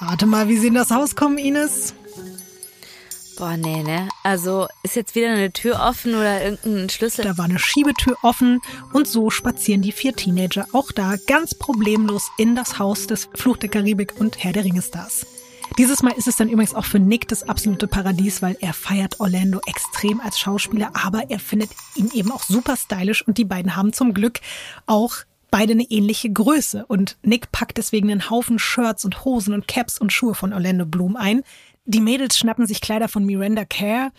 Rate mal, wie sie in das Haus kommen, Ines. Boah, nee, ne? Also ist jetzt wieder eine Tür offen oder irgendein Schlüssel? Da war eine Schiebetür offen und so spazieren die vier Teenager auch da ganz problemlos in das Haus des Fluch der Karibik und Herr der Ringestars. Dieses Mal ist es dann übrigens auch für Nick das absolute Paradies, weil er feiert Orlando extrem als Schauspieler, aber er findet ihn eben auch super stylisch und die beiden haben zum Glück auch beide eine ähnliche Größe. Und Nick packt deswegen einen Haufen Shirts und Hosen und Caps und Schuhe von Orlando Bloom ein, die Mädels schnappen sich Kleider von Miranda Kerr.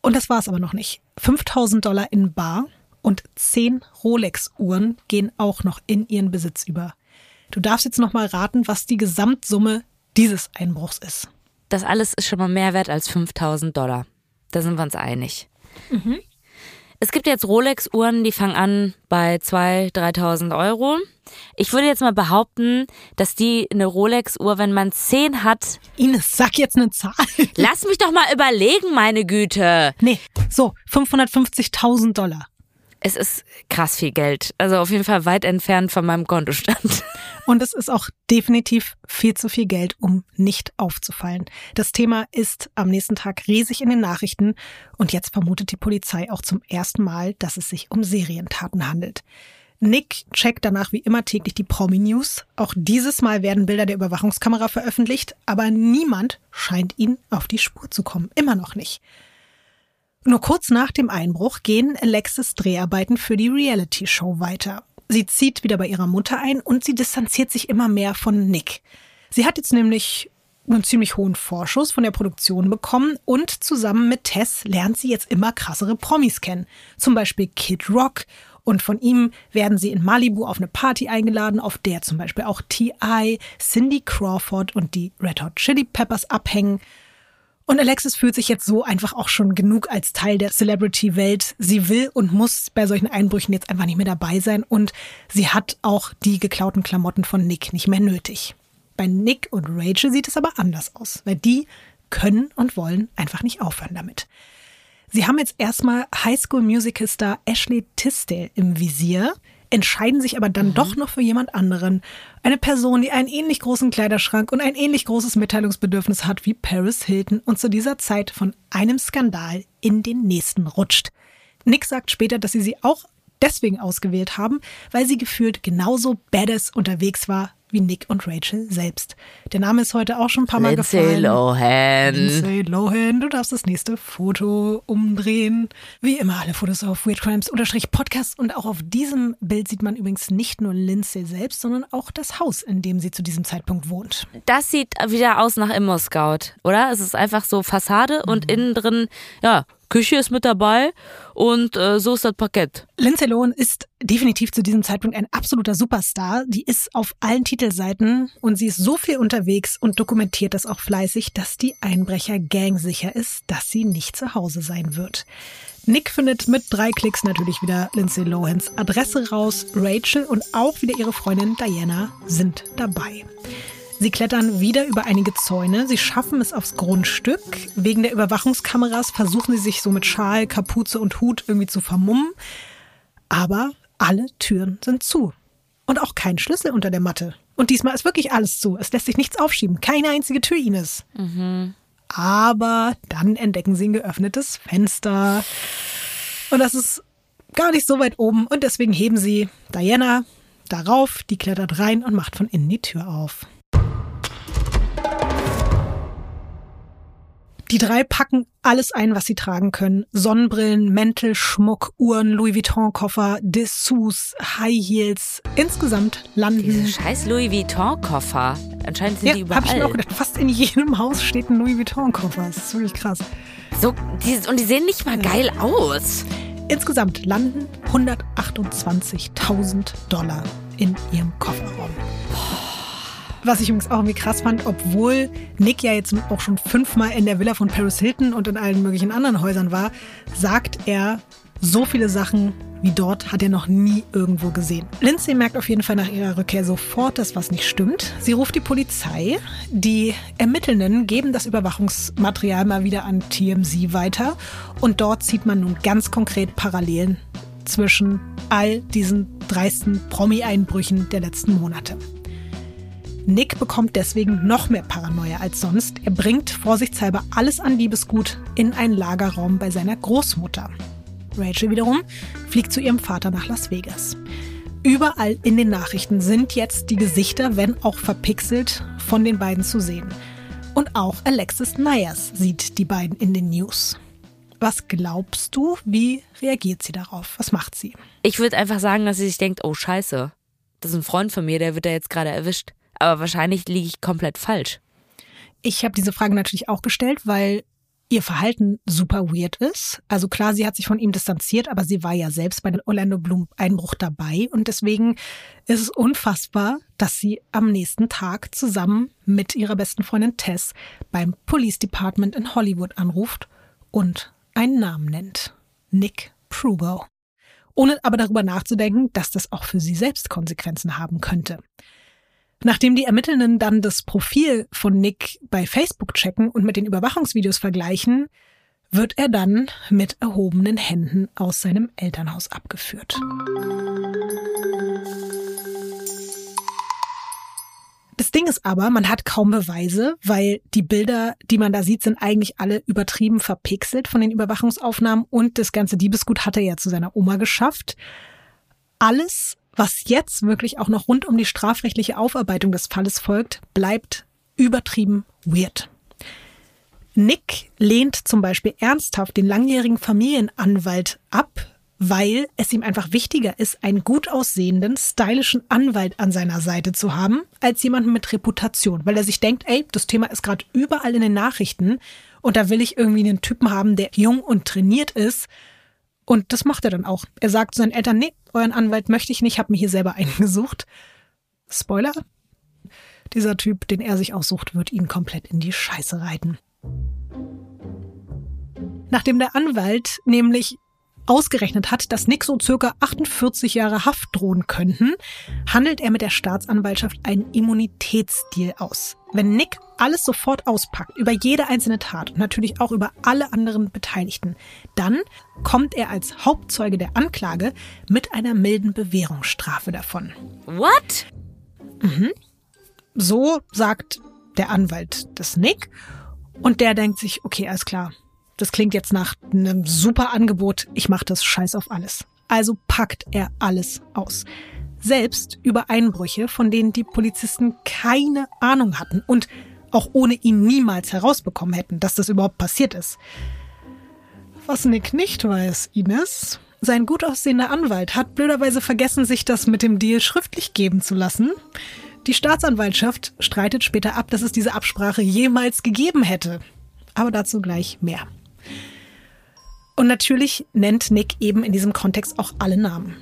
Und das war es aber noch nicht. 5000 Dollar in Bar und 10 Rolex-Uhren gehen auch noch in ihren Besitz über. Du darfst jetzt noch mal raten, was die Gesamtsumme dieses Einbruchs ist. Das alles ist schon mal mehr wert als 5000 Dollar. Da sind wir uns einig. Mhm. Es gibt jetzt Rolex-Uhren, die fangen an bei 2.000, 3.000 Euro. Ich würde jetzt mal behaupten, dass die eine Rolex-Uhr, wenn man 10 hat. Ines, sag jetzt eine Zahl. Lass mich doch mal überlegen, meine Güte. Nee, so, 550.000 Dollar. Es ist krass viel Geld. Also auf jeden Fall weit entfernt von meinem Kontostand. Und es ist auch definitiv viel zu viel Geld, um nicht aufzufallen. Das Thema ist am nächsten Tag riesig in den Nachrichten und jetzt vermutet die Polizei auch zum ersten Mal, dass es sich um Serientaten handelt. Nick checkt danach wie immer täglich die Promi-News. Auch dieses Mal werden Bilder der Überwachungskamera veröffentlicht, aber niemand scheint ihn auf die Spur zu kommen. Immer noch nicht. Nur kurz nach dem Einbruch gehen Alexis Dreharbeiten für die Reality-Show weiter. Sie zieht wieder bei ihrer Mutter ein und sie distanziert sich immer mehr von Nick. Sie hat jetzt nämlich einen ziemlich hohen Vorschuss von der Produktion bekommen und zusammen mit Tess lernt sie jetzt immer krassere Promis kennen. Zum Beispiel Kid Rock. Und von ihm werden sie in Malibu auf eine Party eingeladen, auf der zum Beispiel auch T.I., Cindy Crawford und die Red Hot Chili Peppers abhängen. Und Alexis fühlt sich jetzt so einfach auch schon genug als Teil der Celebrity-Welt. Sie will und muss bei solchen Einbrüchen jetzt einfach nicht mehr dabei sein und sie hat auch die geklauten Klamotten von Nick nicht mehr nötig. Bei Nick und Rachel sieht es aber anders aus, weil die können und wollen einfach nicht aufhören damit. Sie haben jetzt erstmal Highschool-Musical-Star Ashley Tisdale im Visier entscheiden sich aber dann mhm. doch noch für jemand anderen. Eine Person, die einen ähnlich großen Kleiderschrank und ein ähnlich großes Mitteilungsbedürfnis hat wie Paris Hilton und zu dieser Zeit von einem Skandal in den nächsten rutscht. Nick sagt später, dass sie sie auch deswegen ausgewählt haben, weil sie gefühlt genauso badass unterwegs war wie Nick und Rachel selbst. Der Name ist heute auch schon ein paar Mal Lindsay gefallen. Lohan. Lindsay Lohan. Du darfst das nächste Foto umdrehen. Wie immer alle Fotos auf Weird Crimes Podcast und auch auf diesem Bild sieht man übrigens nicht nur Lindsay selbst, sondern auch das Haus, in dem sie zu diesem Zeitpunkt wohnt. Das sieht wieder aus nach Immo Scout, oder? Es ist einfach so Fassade und mhm. innen drin, ja, Küche ist mit dabei und äh, so ist das Parkett. Lindsay Lohan ist definitiv zu diesem Zeitpunkt ein absoluter Superstar. Die ist auf allen Titelseiten und sie ist so viel unterwegs und dokumentiert das auch fleißig, dass die Einbrecher-Gang sicher ist, dass sie nicht zu Hause sein wird. Nick findet mit drei Klicks natürlich wieder Lindsay Lohans Adresse raus. Rachel und auch wieder ihre Freundin Diana sind dabei. Sie klettern wieder über einige Zäune. Sie schaffen es aufs Grundstück. Wegen der Überwachungskameras versuchen sie sich so mit Schal, Kapuze und Hut irgendwie zu vermummen. Aber alle Türen sind zu. Und auch kein Schlüssel unter der Matte. Und diesmal ist wirklich alles zu. Es lässt sich nichts aufschieben. Keine einzige Tür, Ines. Mhm. Aber dann entdecken sie ein geöffnetes Fenster. Und das ist gar nicht so weit oben. Und deswegen heben sie Diana darauf. Die klettert rein und macht von innen die Tür auf. Die drei packen alles ein, was sie tragen können. Sonnenbrillen, Mäntel, Schmuck, Uhren, Louis Vuitton-Koffer, Dessous, High Heels. Insgesamt landen... Diese scheiß Louis Vuitton-Koffer. Anscheinend sind ja, die überall. Hab ich mir auch gedacht. Fast in jedem Haus steht ein Louis Vuitton-Koffer. Das ist wirklich krass. So, die, und die sehen nicht mal geil aus. Insgesamt landen 128.000 Dollar in ihrem Kofferraum. Boah. Was ich übrigens auch irgendwie krass fand, obwohl Nick ja jetzt auch schon fünfmal in der Villa von Paris Hilton und in allen möglichen anderen Häusern war, sagt er, so viele Sachen wie dort hat er noch nie irgendwo gesehen. Lindsay merkt auf jeden Fall nach ihrer Rückkehr sofort, dass was nicht stimmt. Sie ruft die Polizei. Die Ermittelnden geben das Überwachungsmaterial mal wieder an TMZ weiter. Und dort sieht man nun ganz konkret Parallelen zwischen all diesen dreisten Promi-Einbrüchen der letzten Monate. Nick bekommt deswegen noch mehr Paranoia als sonst. Er bringt vorsichtshalber alles an Liebesgut in einen Lagerraum bei seiner Großmutter. Rachel wiederum fliegt zu ihrem Vater nach Las Vegas. Überall in den Nachrichten sind jetzt die Gesichter, wenn auch verpixelt, von den beiden zu sehen. Und auch Alexis Nyers sieht die beiden in den News. Was glaubst du, wie reagiert sie darauf? Was macht sie? Ich würde einfach sagen, dass sie sich denkt, oh scheiße, das ist ein Freund von mir, der wird da jetzt gerade erwischt. Aber wahrscheinlich liege ich komplett falsch. Ich habe diese Frage natürlich auch gestellt, weil ihr Verhalten super weird ist. Also klar, sie hat sich von ihm distanziert, aber sie war ja selbst bei dem Orlando Bloom Einbruch dabei und deswegen ist es unfassbar, dass sie am nächsten Tag zusammen mit ihrer besten Freundin Tess beim Police Department in Hollywood anruft und einen Namen nennt. Nick Prugo. Ohne aber darüber nachzudenken, dass das auch für sie selbst Konsequenzen haben könnte. Nachdem die Ermittelnden dann das Profil von Nick bei Facebook checken und mit den Überwachungsvideos vergleichen, wird er dann mit erhobenen Händen aus seinem Elternhaus abgeführt. Das Ding ist aber, man hat kaum Beweise, weil die Bilder, die man da sieht, sind eigentlich alle übertrieben verpixelt von den Überwachungsaufnahmen und das ganze Diebesgut hat er ja zu seiner Oma geschafft. Alles was jetzt wirklich auch noch rund um die strafrechtliche Aufarbeitung des Falles folgt, bleibt übertrieben weird. Nick lehnt zum Beispiel ernsthaft den langjährigen Familienanwalt ab, weil es ihm einfach wichtiger ist, einen gut aussehenden, stylischen Anwalt an seiner Seite zu haben, als jemanden mit Reputation, weil er sich denkt, ey, das Thema ist gerade überall in den Nachrichten und da will ich irgendwie einen Typen haben, der jung und trainiert ist und das macht er dann auch. Er sagt seinen Eltern, nee, euren Anwalt möchte ich nicht, habe mir hier selber eingesucht. Spoiler, dieser Typ, den er sich aussucht, wird ihn komplett in die Scheiße reiten. Nachdem der Anwalt nämlich ausgerechnet hat, dass Nick so circa 48 Jahre Haft drohen könnten, handelt er mit der Staatsanwaltschaft einen Immunitätsdeal aus. Wenn Nick alles sofort auspackt, über jede einzelne Tat und natürlich auch über alle anderen Beteiligten, dann kommt er als Hauptzeuge der Anklage mit einer milden Bewährungsstrafe davon. What? Mhm. So sagt der Anwalt des Nick und der denkt sich, okay, alles klar, das klingt jetzt nach einem super Angebot, ich mache das scheiß auf alles. Also packt er alles aus. Selbst über Einbrüche, von denen die Polizisten keine Ahnung hatten und auch ohne ihn niemals herausbekommen hätten, dass das überhaupt passiert ist. Was Nick nicht weiß, Ines, sein gut aussehender Anwalt hat blöderweise vergessen, sich das mit dem Deal schriftlich geben zu lassen. Die Staatsanwaltschaft streitet später ab, dass es diese Absprache jemals gegeben hätte. Aber dazu gleich mehr. Und natürlich nennt Nick eben in diesem Kontext auch alle Namen.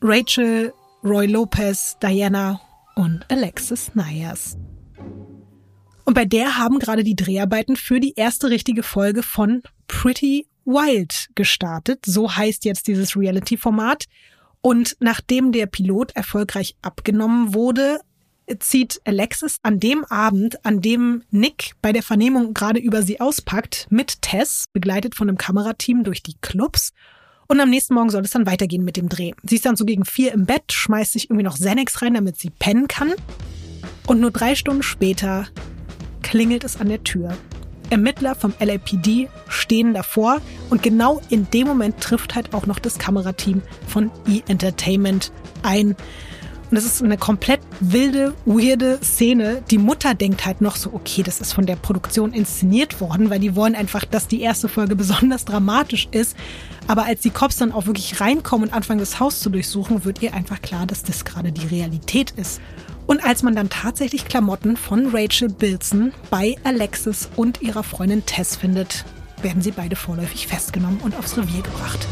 Rachel, Roy Lopez, Diana und Alexis Nyers. Und bei der haben gerade die Dreharbeiten für die erste richtige Folge von Pretty Wild gestartet. So heißt jetzt dieses Reality-Format. Und nachdem der Pilot erfolgreich abgenommen wurde, zieht Alexis an dem Abend, an dem Nick bei der Vernehmung gerade über sie auspackt, mit Tess, begleitet von einem Kamerateam durch die Clubs. Und am nächsten Morgen soll es dann weitergehen mit dem Dreh. Sie ist dann so gegen vier im Bett, schmeißt sich irgendwie noch Xanax rein, damit sie pennen kann. Und nur drei Stunden später klingelt es an der Tür. Ermittler vom LAPD stehen davor und genau in dem Moment trifft halt auch noch das Kamerateam von E-Entertainment ein. Und das ist eine komplett wilde, weirde Szene. Die Mutter denkt halt noch so, okay, das ist von der Produktion inszeniert worden, weil die wollen einfach, dass die erste Folge besonders dramatisch ist. Aber als die Cops dann auch wirklich reinkommen und anfangen, das Haus zu durchsuchen, wird ihr einfach klar, dass das gerade die Realität ist. Und als man dann tatsächlich Klamotten von Rachel Bilson bei Alexis und ihrer Freundin Tess findet, werden sie beide vorläufig festgenommen und aufs Revier gebracht.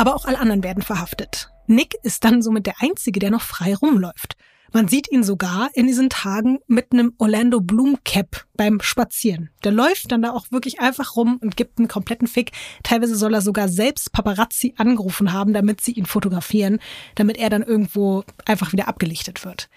Aber auch alle anderen werden verhaftet. Nick ist dann somit der Einzige, der noch frei rumläuft. Man sieht ihn sogar in diesen Tagen mit einem Orlando Bloom Cap beim Spazieren. Der läuft dann da auch wirklich einfach rum und gibt einen kompletten Fick. Teilweise soll er sogar selbst Paparazzi angerufen haben, damit sie ihn fotografieren, damit er dann irgendwo einfach wieder abgelichtet wird.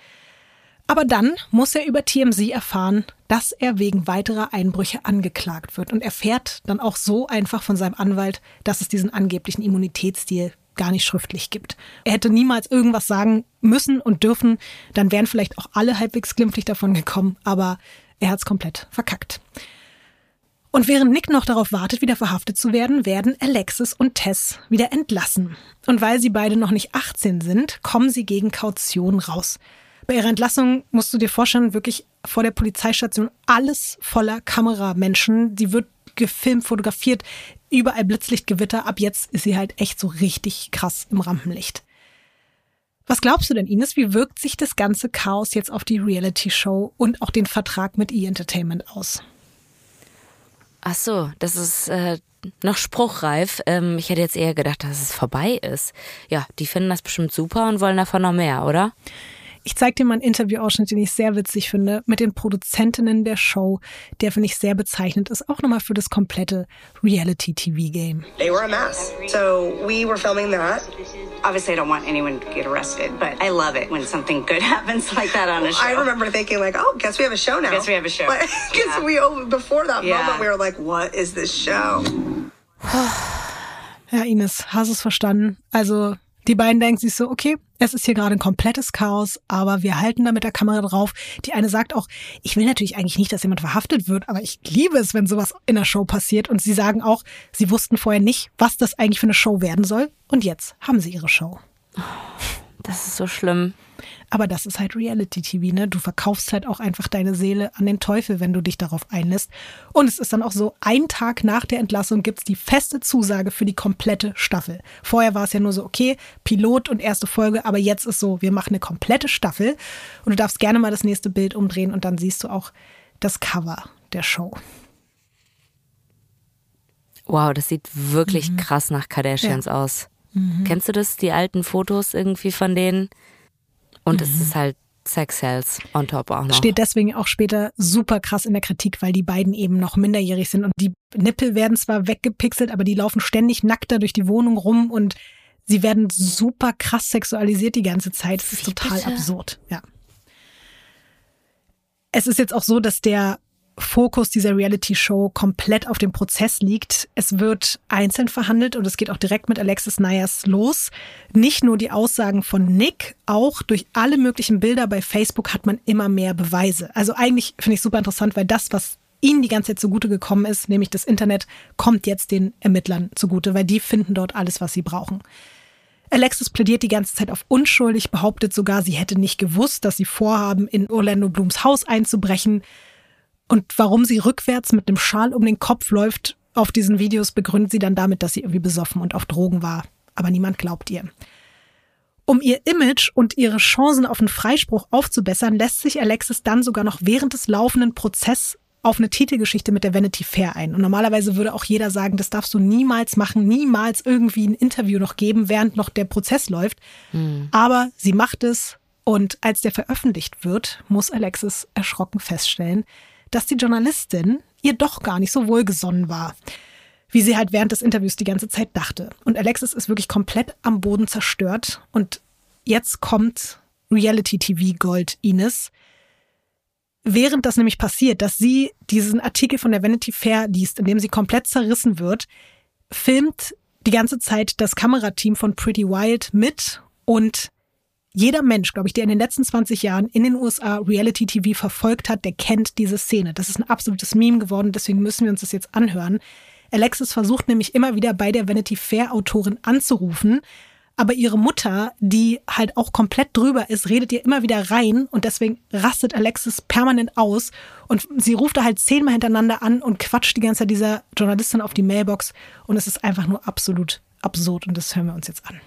Aber dann muss er über TMZ erfahren, dass er wegen weiterer Einbrüche angeklagt wird und erfährt dann auch so einfach von seinem Anwalt, dass es diesen angeblichen Immunitätsstil gar nicht schriftlich gibt. Er hätte niemals irgendwas sagen müssen und dürfen, dann wären vielleicht auch alle halbwegs glimpflich davon gekommen, aber er hat's komplett verkackt. Und während Nick noch darauf wartet, wieder verhaftet zu werden, werden Alexis und Tess wieder entlassen. Und weil sie beide noch nicht 18 sind, kommen sie gegen Kaution raus. Bei ihrer Entlassung musst du dir vorstellen, wirklich vor der Polizeistation alles voller Kameramenschen. Sie wird gefilmt, fotografiert, überall Blitzlichtgewitter. Ab jetzt ist sie halt echt so richtig krass im Rampenlicht. Was glaubst du denn, Ines? Wie wirkt sich das ganze Chaos jetzt auf die Reality-Show und auch den Vertrag mit E-Entertainment aus? Ach so, das ist äh, noch spruchreif. Ähm, ich hätte jetzt eher gedacht, dass es vorbei ist. Ja, die finden das bestimmt super und wollen davon noch mehr, oder? Ich zeige dir mal einen Interviewausschnitt, den ich sehr witzig finde, mit den Produzentinnen der Show, der finde ich sehr bezeichnend ist, auch nochmal für das komplette Reality-TV-Game. They were a mess. So we were filming that. Obviously, I don't want anyone to get arrested, but I love it when something good happens like that on a show. I remember thinking like, oh, guess we have a show now. Guess we have a show. Because yeah. we, oh, before that yeah. moment, we were like, what is this show? Ja, Ines, hast du es verstanden? Also die beiden denken sich so, okay, es ist hier gerade ein komplettes Chaos, aber wir halten da mit der Kamera drauf. Die eine sagt auch, ich will natürlich eigentlich nicht, dass jemand verhaftet wird, aber ich liebe es, wenn sowas in der Show passiert. Und sie sagen auch, sie wussten vorher nicht, was das eigentlich für eine Show werden soll. Und jetzt haben sie ihre Show. Das ist so schlimm. Aber das ist halt Reality-TV, ne? Du verkaufst halt auch einfach deine Seele an den Teufel, wenn du dich darauf einlässt. Und es ist dann auch so, ein Tag nach der Entlassung gibt's die feste Zusage für die komplette Staffel. Vorher war es ja nur so, okay, Pilot und erste Folge, aber jetzt ist so, wir machen eine komplette Staffel. Und du darfst gerne mal das nächste Bild umdrehen und dann siehst du auch das Cover der Show. Wow, das sieht wirklich mhm. krass nach Kardashians ja. aus. Mhm. Kennst du das, die alten Fotos irgendwie von denen? Und mhm. es ist halt Sex Cells on top auch noch. Steht deswegen auch später super krass in der Kritik, weil die beiden eben noch minderjährig sind und die Nippel werden zwar weggepixelt, aber die laufen ständig nackt da durch die Wohnung rum und sie werden super krass sexualisiert die ganze Zeit. Das ist total bitte? absurd, ja. Es ist jetzt auch so, dass der Fokus dieser Reality-Show komplett auf dem Prozess liegt. Es wird einzeln verhandelt und es geht auch direkt mit Alexis Nyers los. Nicht nur die Aussagen von Nick, auch durch alle möglichen Bilder bei Facebook hat man immer mehr Beweise. Also eigentlich finde ich super interessant, weil das, was ihnen die ganze Zeit zugute gekommen ist, nämlich das Internet, kommt jetzt den Ermittlern zugute, weil die finden dort alles, was sie brauchen. Alexis plädiert die ganze Zeit auf unschuldig, behauptet sogar, sie hätte nicht gewusst, dass sie vorhaben, in Orlando Blooms Haus einzubrechen. Und warum sie rückwärts mit einem Schal um den Kopf läuft auf diesen Videos, begründet sie dann damit, dass sie irgendwie besoffen und auf Drogen war. Aber niemand glaubt ihr. Um ihr Image und ihre Chancen auf einen Freispruch aufzubessern, lässt sich Alexis dann sogar noch während des laufenden Prozesses auf eine Titelgeschichte mit der Vanity Fair ein. Und normalerweise würde auch jeder sagen, das darfst du niemals machen, niemals irgendwie ein Interview noch geben, während noch der Prozess läuft. Mhm. Aber sie macht es und als der veröffentlicht wird, muss Alexis erschrocken feststellen, dass die Journalistin ihr doch gar nicht so wohlgesonnen war, wie sie halt während des Interviews die ganze Zeit dachte. Und Alexis ist wirklich komplett am Boden zerstört. Und jetzt kommt Reality TV Gold Ines. Während das nämlich passiert, dass sie diesen Artikel von der Vanity Fair liest, in dem sie komplett zerrissen wird, filmt die ganze Zeit das Kamerateam von Pretty Wild mit und jeder Mensch, glaube ich, der in den letzten 20 Jahren in den USA Reality TV verfolgt hat, der kennt diese Szene. Das ist ein absolutes Meme geworden, deswegen müssen wir uns das jetzt anhören. Alexis versucht nämlich immer wieder bei der Vanity Fair Autorin anzurufen, aber ihre Mutter, die halt auch komplett drüber ist, redet ihr immer wieder rein und deswegen rastet Alexis permanent aus und sie ruft da halt zehnmal hintereinander an und quatscht die ganze Zeit dieser Journalistin auf die Mailbox und es ist einfach nur absolut absurd und das hören wir uns jetzt an.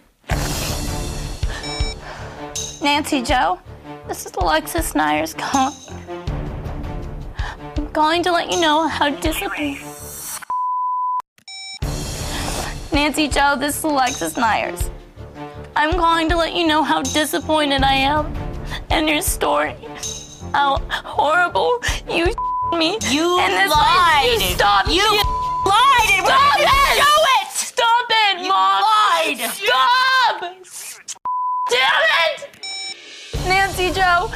Nancy Joe, this is Alexis Nyers calling. I'm calling to let you know how disappointed. Nancy Joe, this is Alexis Nyers. I'm calling to let you know how disappointed I am. and your story. How horrible you me. You and this lied. You stop. You lied. And Stop it. Show it. Stop it, You Mom. lied. Stop. Damn it. Nancy Joe,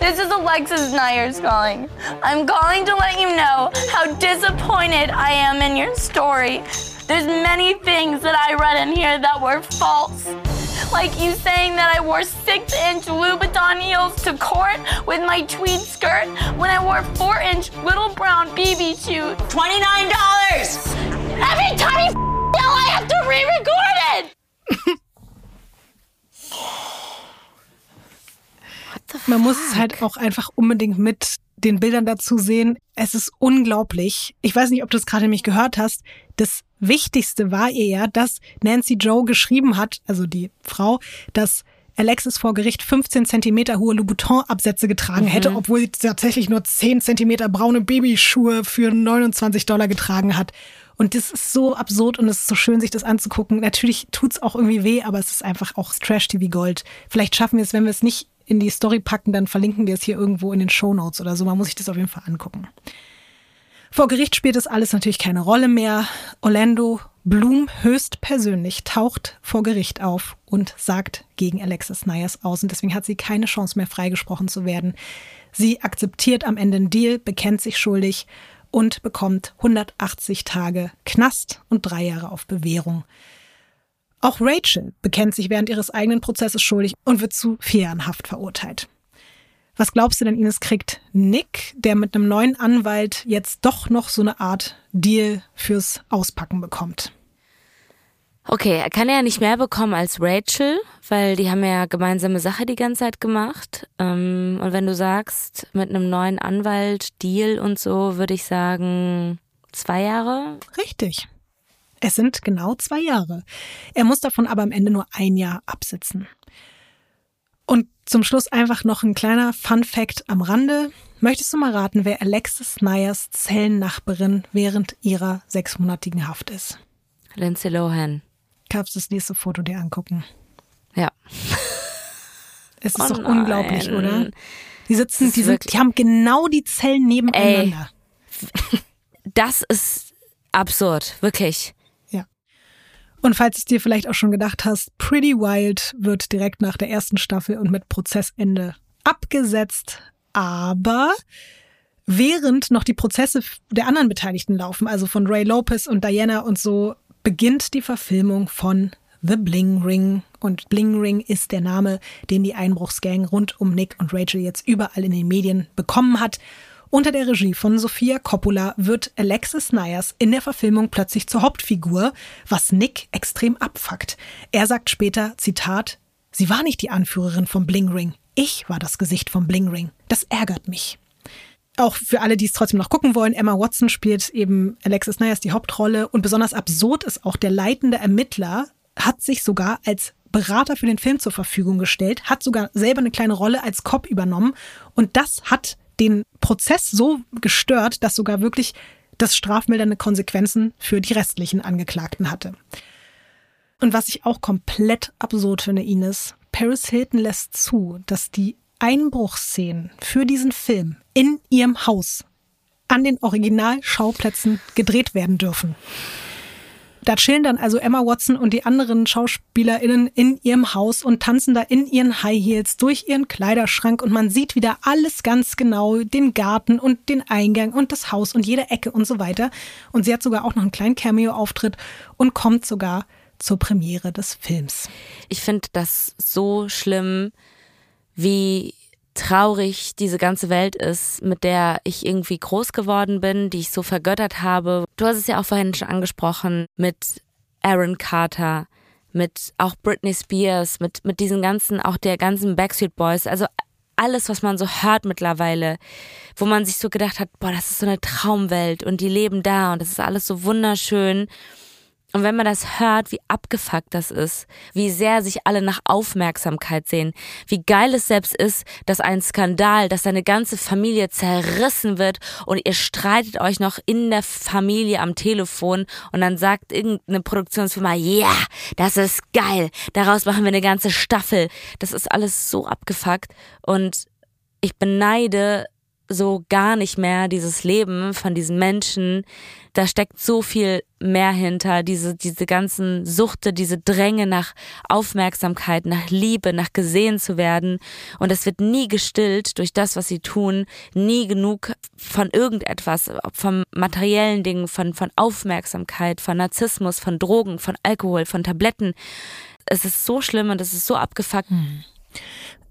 this is Alexis Nyers calling. I'm calling to let you know how disappointed I am in your story. There's many things that I read in here that were false. Like you saying that I wore six inch Louboutin heels to court with my tweed skirt when I wore four inch little brown BB shoes. $29. Every time you yell, I have to re record it! Man muss es halt auch einfach unbedingt mit den Bildern dazu sehen. Es ist unglaublich. Ich weiß nicht, ob du es gerade nämlich gehört hast. Das Wichtigste war ihr ja, dass Nancy Joe geschrieben hat, also die Frau, dass Alexis vor Gericht 15 Zentimeter hohe Louboutin-Absätze getragen hätte, obwohl sie tatsächlich nur 10 Zentimeter braune Babyschuhe für 29 Dollar getragen hat. Und das ist so absurd und es ist so schön, sich das anzugucken. Natürlich tut's auch irgendwie weh, aber es ist einfach auch Trash-TV Gold. Vielleicht schaffen wir es, wenn wir es nicht in die Story packen, dann verlinken wir es hier irgendwo in den Show Notes oder so. Man muss sich das auf jeden Fall angucken. Vor Gericht spielt das alles natürlich keine Rolle mehr. Orlando Bloom höchstpersönlich taucht vor Gericht auf und sagt gegen Alexis Nyers aus. Und deswegen hat sie keine Chance mehr freigesprochen zu werden. Sie akzeptiert am Ende einen Deal, bekennt sich schuldig und bekommt 180 Tage Knast und drei Jahre auf Bewährung. Auch Rachel bekennt sich während ihres eigenen Prozesses schuldig und wird zu vier Jahren Haft verurteilt. Was glaubst du denn, Ines, kriegt Nick, der mit einem neuen Anwalt jetzt doch noch so eine Art Deal fürs Auspacken bekommt? Okay, er kann ja nicht mehr bekommen als Rachel, weil die haben ja gemeinsame Sache die ganze Zeit gemacht. Ähm, und wenn du sagst, mit einem neuen Anwalt, Deal und so, würde ich sagen, zwei Jahre. Richtig. Es sind genau zwei Jahre. Er muss davon aber am Ende nur ein Jahr absitzen. Und zum Schluss einfach noch ein kleiner Fun Fact am Rande. Möchtest du mal raten, wer Alexis Nyers Zellennachbarin während ihrer sechsmonatigen Haft ist? Lindsay Lohan. Kannst du das nächste Foto dir angucken? Ja. Es ist Oh doch nein. unglaublich, oder? Die sitzen, die, sind, die haben genau die Zellen nebeneinander. Das ist absurd, wirklich. Und falls es dir vielleicht auch schon gedacht hast, Pretty Wild wird direkt nach der ersten Staffel und mit Prozessende abgesetzt. Aber während noch die Prozesse der anderen Beteiligten laufen, also von Ray Lopez und Diana und so, beginnt die Verfilmung von The Bling Ring. Und Bling Ring ist der Name, den die Einbruchsgang rund um Nick und Rachel jetzt überall in den Medien bekommen hat. Unter der Regie von Sofia Coppola wird Alexis Nyers in der Verfilmung plötzlich zur Hauptfigur, was Nick extrem abfuckt. Er sagt später, Zitat, sie war nicht die Anführerin vom Bling Ring. Ich war das Gesicht vom Bling Ring. Das ärgert mich. Auch für alle, die es trotzdem noch gucken wollen, Emma Watson spielt eben Alexis Nyers die Hauptrolle und besonders absurd ist auch der leitende Ermittler hat sich sogar als Berater für den Film zur Verfügung gestellt, hat sogar selber eine kleine Rolle als Cop übernommen und das hat den Prozess so gestört, dass sogar wirklich das strafmildernde Konsequenzen für die restlichen Angeklagten hatte. Und was ich auch komplett absurd finde, Ines, Paris Hilton lässt zu, dass die Einbruchsszenen für diesen Film in ihrem Haus an den Originalschauplätzen gedreht werden dürfen. Da chillen dann also Emma Watson und die anderen SchauspielerInnen in ihrem Haus und tanzen da in ihren High Heels durch ihren Kleiderschrank und man sieht wieder alles ganz genau, den Garten und den Eingang und das Haus und jede Ecke und so weiter. Und sie hat sogar auch noch einen kleinen Cameo-Auftritt und kommt sogar zur Premiere des Films. Ich finde das so schlimm, wie traurig diese ganze Welt ist, mit der ich irgendwie groß geworden bin, die ich so vergöttert habe. Du hast es ja auch vorhin schon angesprochen mit Aaron Carter, mit auch Britney Spears, mit, mit diesen ganzen, auch der ganzen Backstreet Boys, also alles, was man so hört mittlerweile, wo man sich so gedacht hat, boah, das ist so eine Traumwelt und die leben da und das ist alles so wunderschön. Und wenn man das hört, wie abgefuckt das ist, wie sehr sich alle nach Aufmerksamkeit sehen, wie geil es selbst ist, dass ein Skandal, dass deine ganze Familie zerrissen wird und ihr streitet euch noch in der Familie am Telefon und dann sagt irgendeine Produktionsfirma, ja, yeah, das ist geil, daraus machen wir eine ganze Staffel. Das ist alles so abgefuckt und ich beneide so gar nicht mehr dieses Leben von diesen Menschen. Da steckt so viel mehr hinter, diese, diese ganzen Suchte, diese Dränge nach Aufmerksamkeit, nach Liebe, nach gesehen zu werden. Und es wird nie gestillt durch das, was sie tun, nie genug von irgendetwas, von materiellen Dingen, von, von Aufmerksamkeit, von Narzissmus, von Drogen, von Alkohol, von Tabletten. Es ist so schlimm und es ist so abgefuckt. Hm.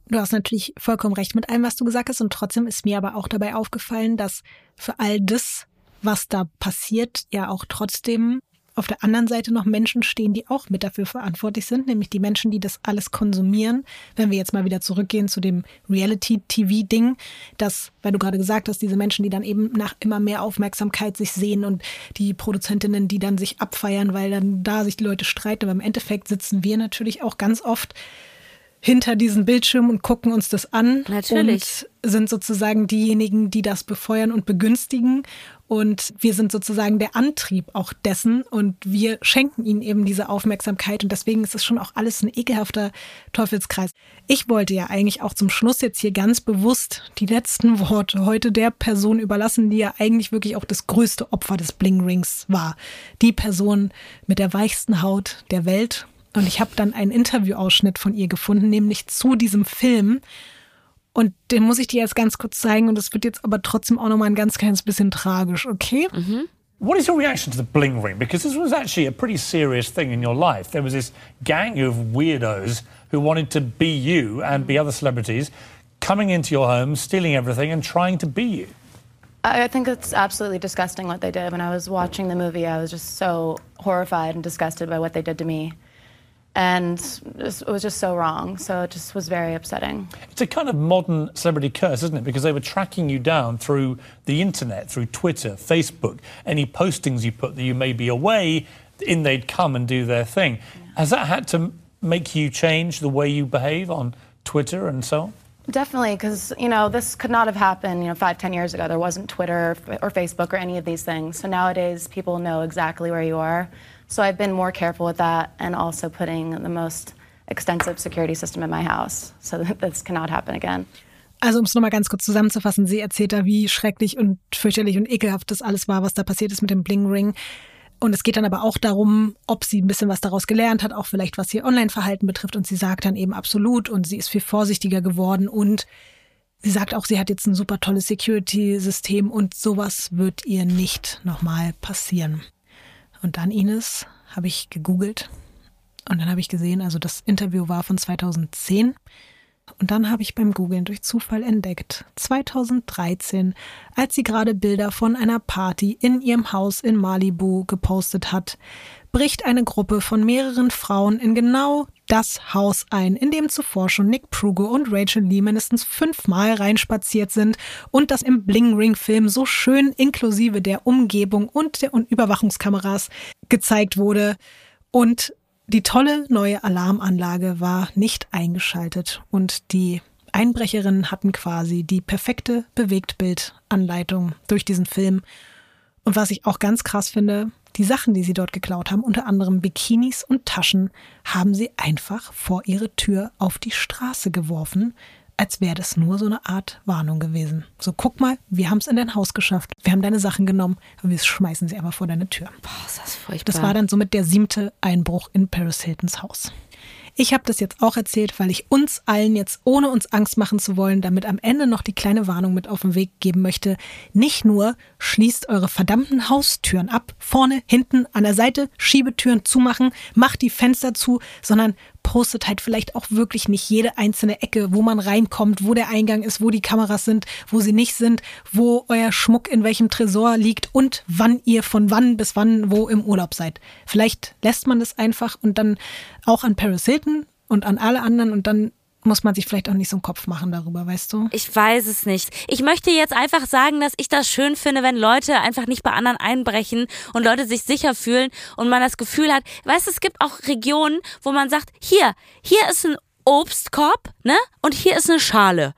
Du hast natürlich vollkommen recht mit allem, was du gesagt hast. Und trotzdem ist mir aber auch dabei aufgefallen, dass für all das, was da passiert, ja auch trotzdem auf der anderen Seite noch Menschen stehen, die auch mit dafür verantwortlich sind, nämlich die Menschen, die das alles konsumieren. Wenn wir jetzt mal wieder zurückgehen zu dem Reality-TV-Ding, dass, weil du gerade gesagt hast, diese Menschen, die dann eben nach immer mehr Aufmerksamkeit sich sehen und die Produzentinnen, die dann sich abfeiern, weil dann da sich die Leute streiten. Aber im Endeffekt sitzen wir natürlich auch ganz oft hinter diesen Bildschirm und gucken uns das an. Natürlich. Und sind sozusagen diejenigen, die das befeuern und begünstigen. Und wir sind sozusagen der Antrieb auch dessen. Und wir schenken ihnen eben diese Aufmerksamkeit. Und deswegen ist es schon auch alles ein ekelhafter Teufelskreis. Ich wollte ja eigentlich auch zum Schluss jetzt hier ganz bewusst die letzten Worte heute der Person überlassen, die ja eigentlich wirklich auch das größte Opfer des Bling Rings war. Die Person mit der weichsten Haut der Welt und ich habe dann einen Interviewausschnitt von ihr gefunden, nämlich zu diesem Film. Und den muss ich dir jetzt ganz kurz zeigen. Und das wird jetzt aber trotzdem auch nochmal ein ganz kleines bisschen tragisch, okay? Mhm. What is your reaction to the bling ring? Because this was actually a pretty serious thing in your life. There was this gang of weirdos who wanted to be you and be other celebrities coming into your home, stealing everything, and trying to be you. I think it's absolutely disgusting what they did. When I was watching the movie, I was just so horrified and disgusted by what they did to me. And it was just so wrong. So it just was very upsetting. It's a kind of modern celebrity curse, isn't it? Because they were tracking you down through the internet, through Twitter, Facebook, any postings you put that you may be away, in they'd come and do their thing. Yeah. Has that had to make you change the way you behave on Twitter and so on? Definitely, because you know this could not have happened. You know, five, ten years ago, there wasn't Twitter or Facebook or any of these things. So nowadays, people know exactly where you are. So I've been more careful with that and also putting the most extensive security system in my house so that this cannot happen again. Also um es nochmal ganz kurz zusammenzufassen, sie erzählt da, wie schrecklich und fürchterlich und ekelhaft das alles war, was da passiert ist mit dem Bling Ring. Und es geht dann aber auch darum, ob sie ein bisschen was daraus gelernt hat, auch vielleicht was ihr Online-Verhalten betrifft. Und sie sagt dann eben absolut und sie ist viel vorsichtiger geworden und sie sagt auch, sie hat jetzt ein super tolles Security-System und sowas wird ihr nicht nochmal passieren. Und dann, Ines, habe ich gegoogelt und dann habe ich gesehen, also das Interview war von 2010. Und dann habe ich beim Googlen durch Zufall entdeckt, 2013, als sie gerade Bilder von einer Party in ihrem Haus in Malibu gepostet hat, bricht eine Gruppe von mehreren Frauen in genau das Haus ein, in dem zuvor schon Nick Prugo und Rachel Lee mindestens fünfmal reinspaziert sind und das im Bling Ring Film so schön inklusive der Umgebung und der Überwachungskameras gezeigt wurde. Und die tolle neue Alarmanlage war nicht eingeschaltet und die Einbrecherinnen hatten quasi die perfekte Bewegtbildanleitung durch diesen Film. Und was ich auch ganz krass finde, die Sachen, die sie dort geklaut haben, unter anderem Bikinis und Taschen, haben sie einfach vor ihre Tür auf die Straße geworfen, als wäre das nur so eine Art Warnung gewesen. So, guck mal, wir haben es in dein Haus geschafft. Wir haben deine Sachen genommen, aber wir schmeißen sie einfach vor deine Tür. Boah, ist das furchtbar. Das war dann somit der siebte Einbruch in Paris Hiltons Haus. Ich habe das jetzt auch erzählt, weil ich uns allen jetzt, ohne uns Angst machen zu wollen, damit am Ende noch die kleine Warnung mit auf den Weg geben möchte. Nicht nur schließt eure verdammten Haustüren ab, vorne, hinten, an der Seite, Schiebetüren zumachen, macht die Fenster zu, sondern postet halt vielleicht auch wirklich nicht jede einzelne Ecke, wo man reinkommt, wo der Eingang ist, wo die Kameras sind, wo sie nicht sind, wo euer Schmuck in welchem Tresor liegt und wann ihr von wann bis wann wo im Urlaub seid. Vielleicht lässt man das einfach und dann auch an Paris Hilton und an alle anderen und dann muss man sich vielleicht auch nicht so einen Kopf machen darüber, weißt du? Ich weiß es nicht. Ich möchte jetzt einfach sagen, dass ich das schön finde, wenn Leute einfach nicht bei anderen einbrechen und Leute sich sicher fühlen und man das Gefühl hat, weißt du, es gibt auch Regionen, wo man sagt, hier, hier ist ein Obstkorb, ne? Und hier ist eine Schale.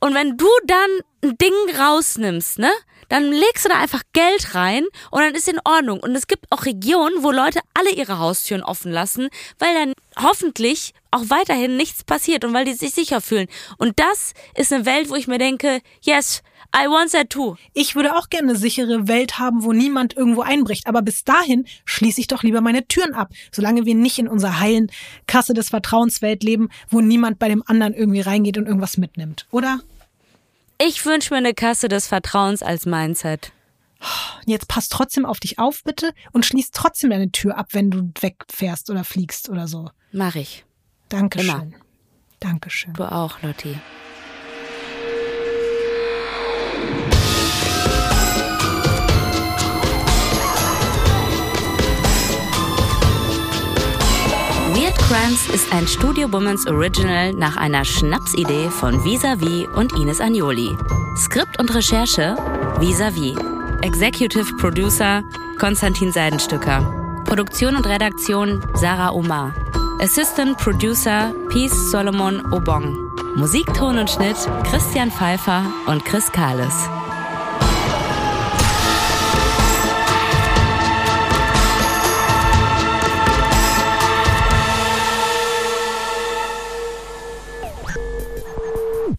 Und wenn du dann ein Ding rausnimmst, ne? Dann legst du da einfach Geld rein und dann ist in Ordnung. Und es gibt auch Regionen, wo Leute alle ihre Haustüren offen lassen, weil dann hoffentlich auch weiterhin nichts passiert und weil die sich sicher fühlen. Und das ist eine Welt, wo ich mir denke, yes, I want that too. Ich würde auch gerne eine sichere Welt haben, wo niemand irgendwo einbricht. Aber bis dahin schließe ich doch lieber meine Türen ab, solange wir nicht in unserer heilen Kasse des Vertrauenswelt leben, wo niemand bei dem anderen irgendwie reingeht und irgendwas mitnimmt. Oder? Ich wünsche mir eine Kasse des Vertrauens als Mindset. Jetzt pass trotzdem auf dich auf, bitte, und schließ trotzdem deine Tür ab, wenn du wegfährst oder fliegst oder so. Mach ich. Dankeschön. Immer. Dankeschön. Du auch, Lotti. Weird Crimes ist ein Studio Womans Original nach einer Schnapsidee von Visavi und Ines Agnoli. Skript und Recherche Visavi. Executive Producer Konstantin Seidenstücker. Produktion und Redaktion Sarah Omar. Assistant Producer Peace Solomon Obong. Musik, Ton und Schnitt Christian Pfeiffer und Chris Kahles.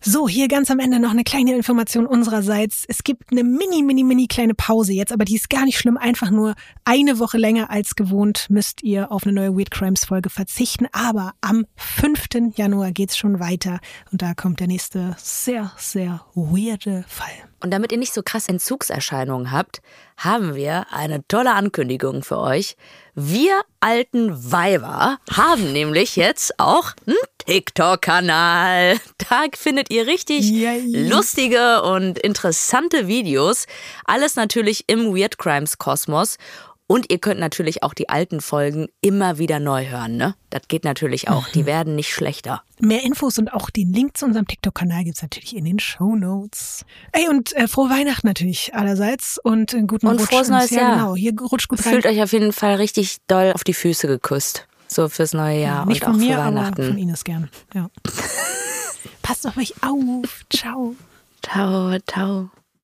So, hier ganz am Ende noch eine kleine Information unsererseits. Es gibt eine mini, mini, mini kleine Pause jetzt, aber die ist gar nicht schlimm. Einfach nur eine Woche länger als gewohnt müsst ihr auf eine neue Weird Crimes Folge verzichten. Aber am 5. Januar geht's schon weiter und da kommt der nächste sehr, sehr weirde Fall. Und damit ihr nicht so krass Entzugserscheinungen habt, haben wir eine tolle Ankündigung für euch. Wir alten Weiber haben nämlich jetzt auch einen TikTok-Kanal. Da findet ihr richtig Yay. lustige und interessante Videos. Alles natürlich im Weird Crimes Kosmos. Und ihr könnt natürlich auch die alten Folgen immer wieder neu hören, ne? Das geht natürlich auch. Die mhm. werden nicht schlechter. Mehr Infos und auch den Link zu unserem TikTok-Kanal gibt's natürlich in den Show Notes. Ey, und äh, frohe Weihnachten natürlich allerseits und einen guten und Rutsch. Frohes neues Jahr. Genau, hier rutscht gut rein. Fühlt euch auf jeden Fall richtig doll auf die Füße geküsst. So fürs neue Jahr ja, nicht und auch mir, für Weihnachten. Aber von Ines gern. Ja. Passt auf euch auf. Ciao. Ciao, ciao.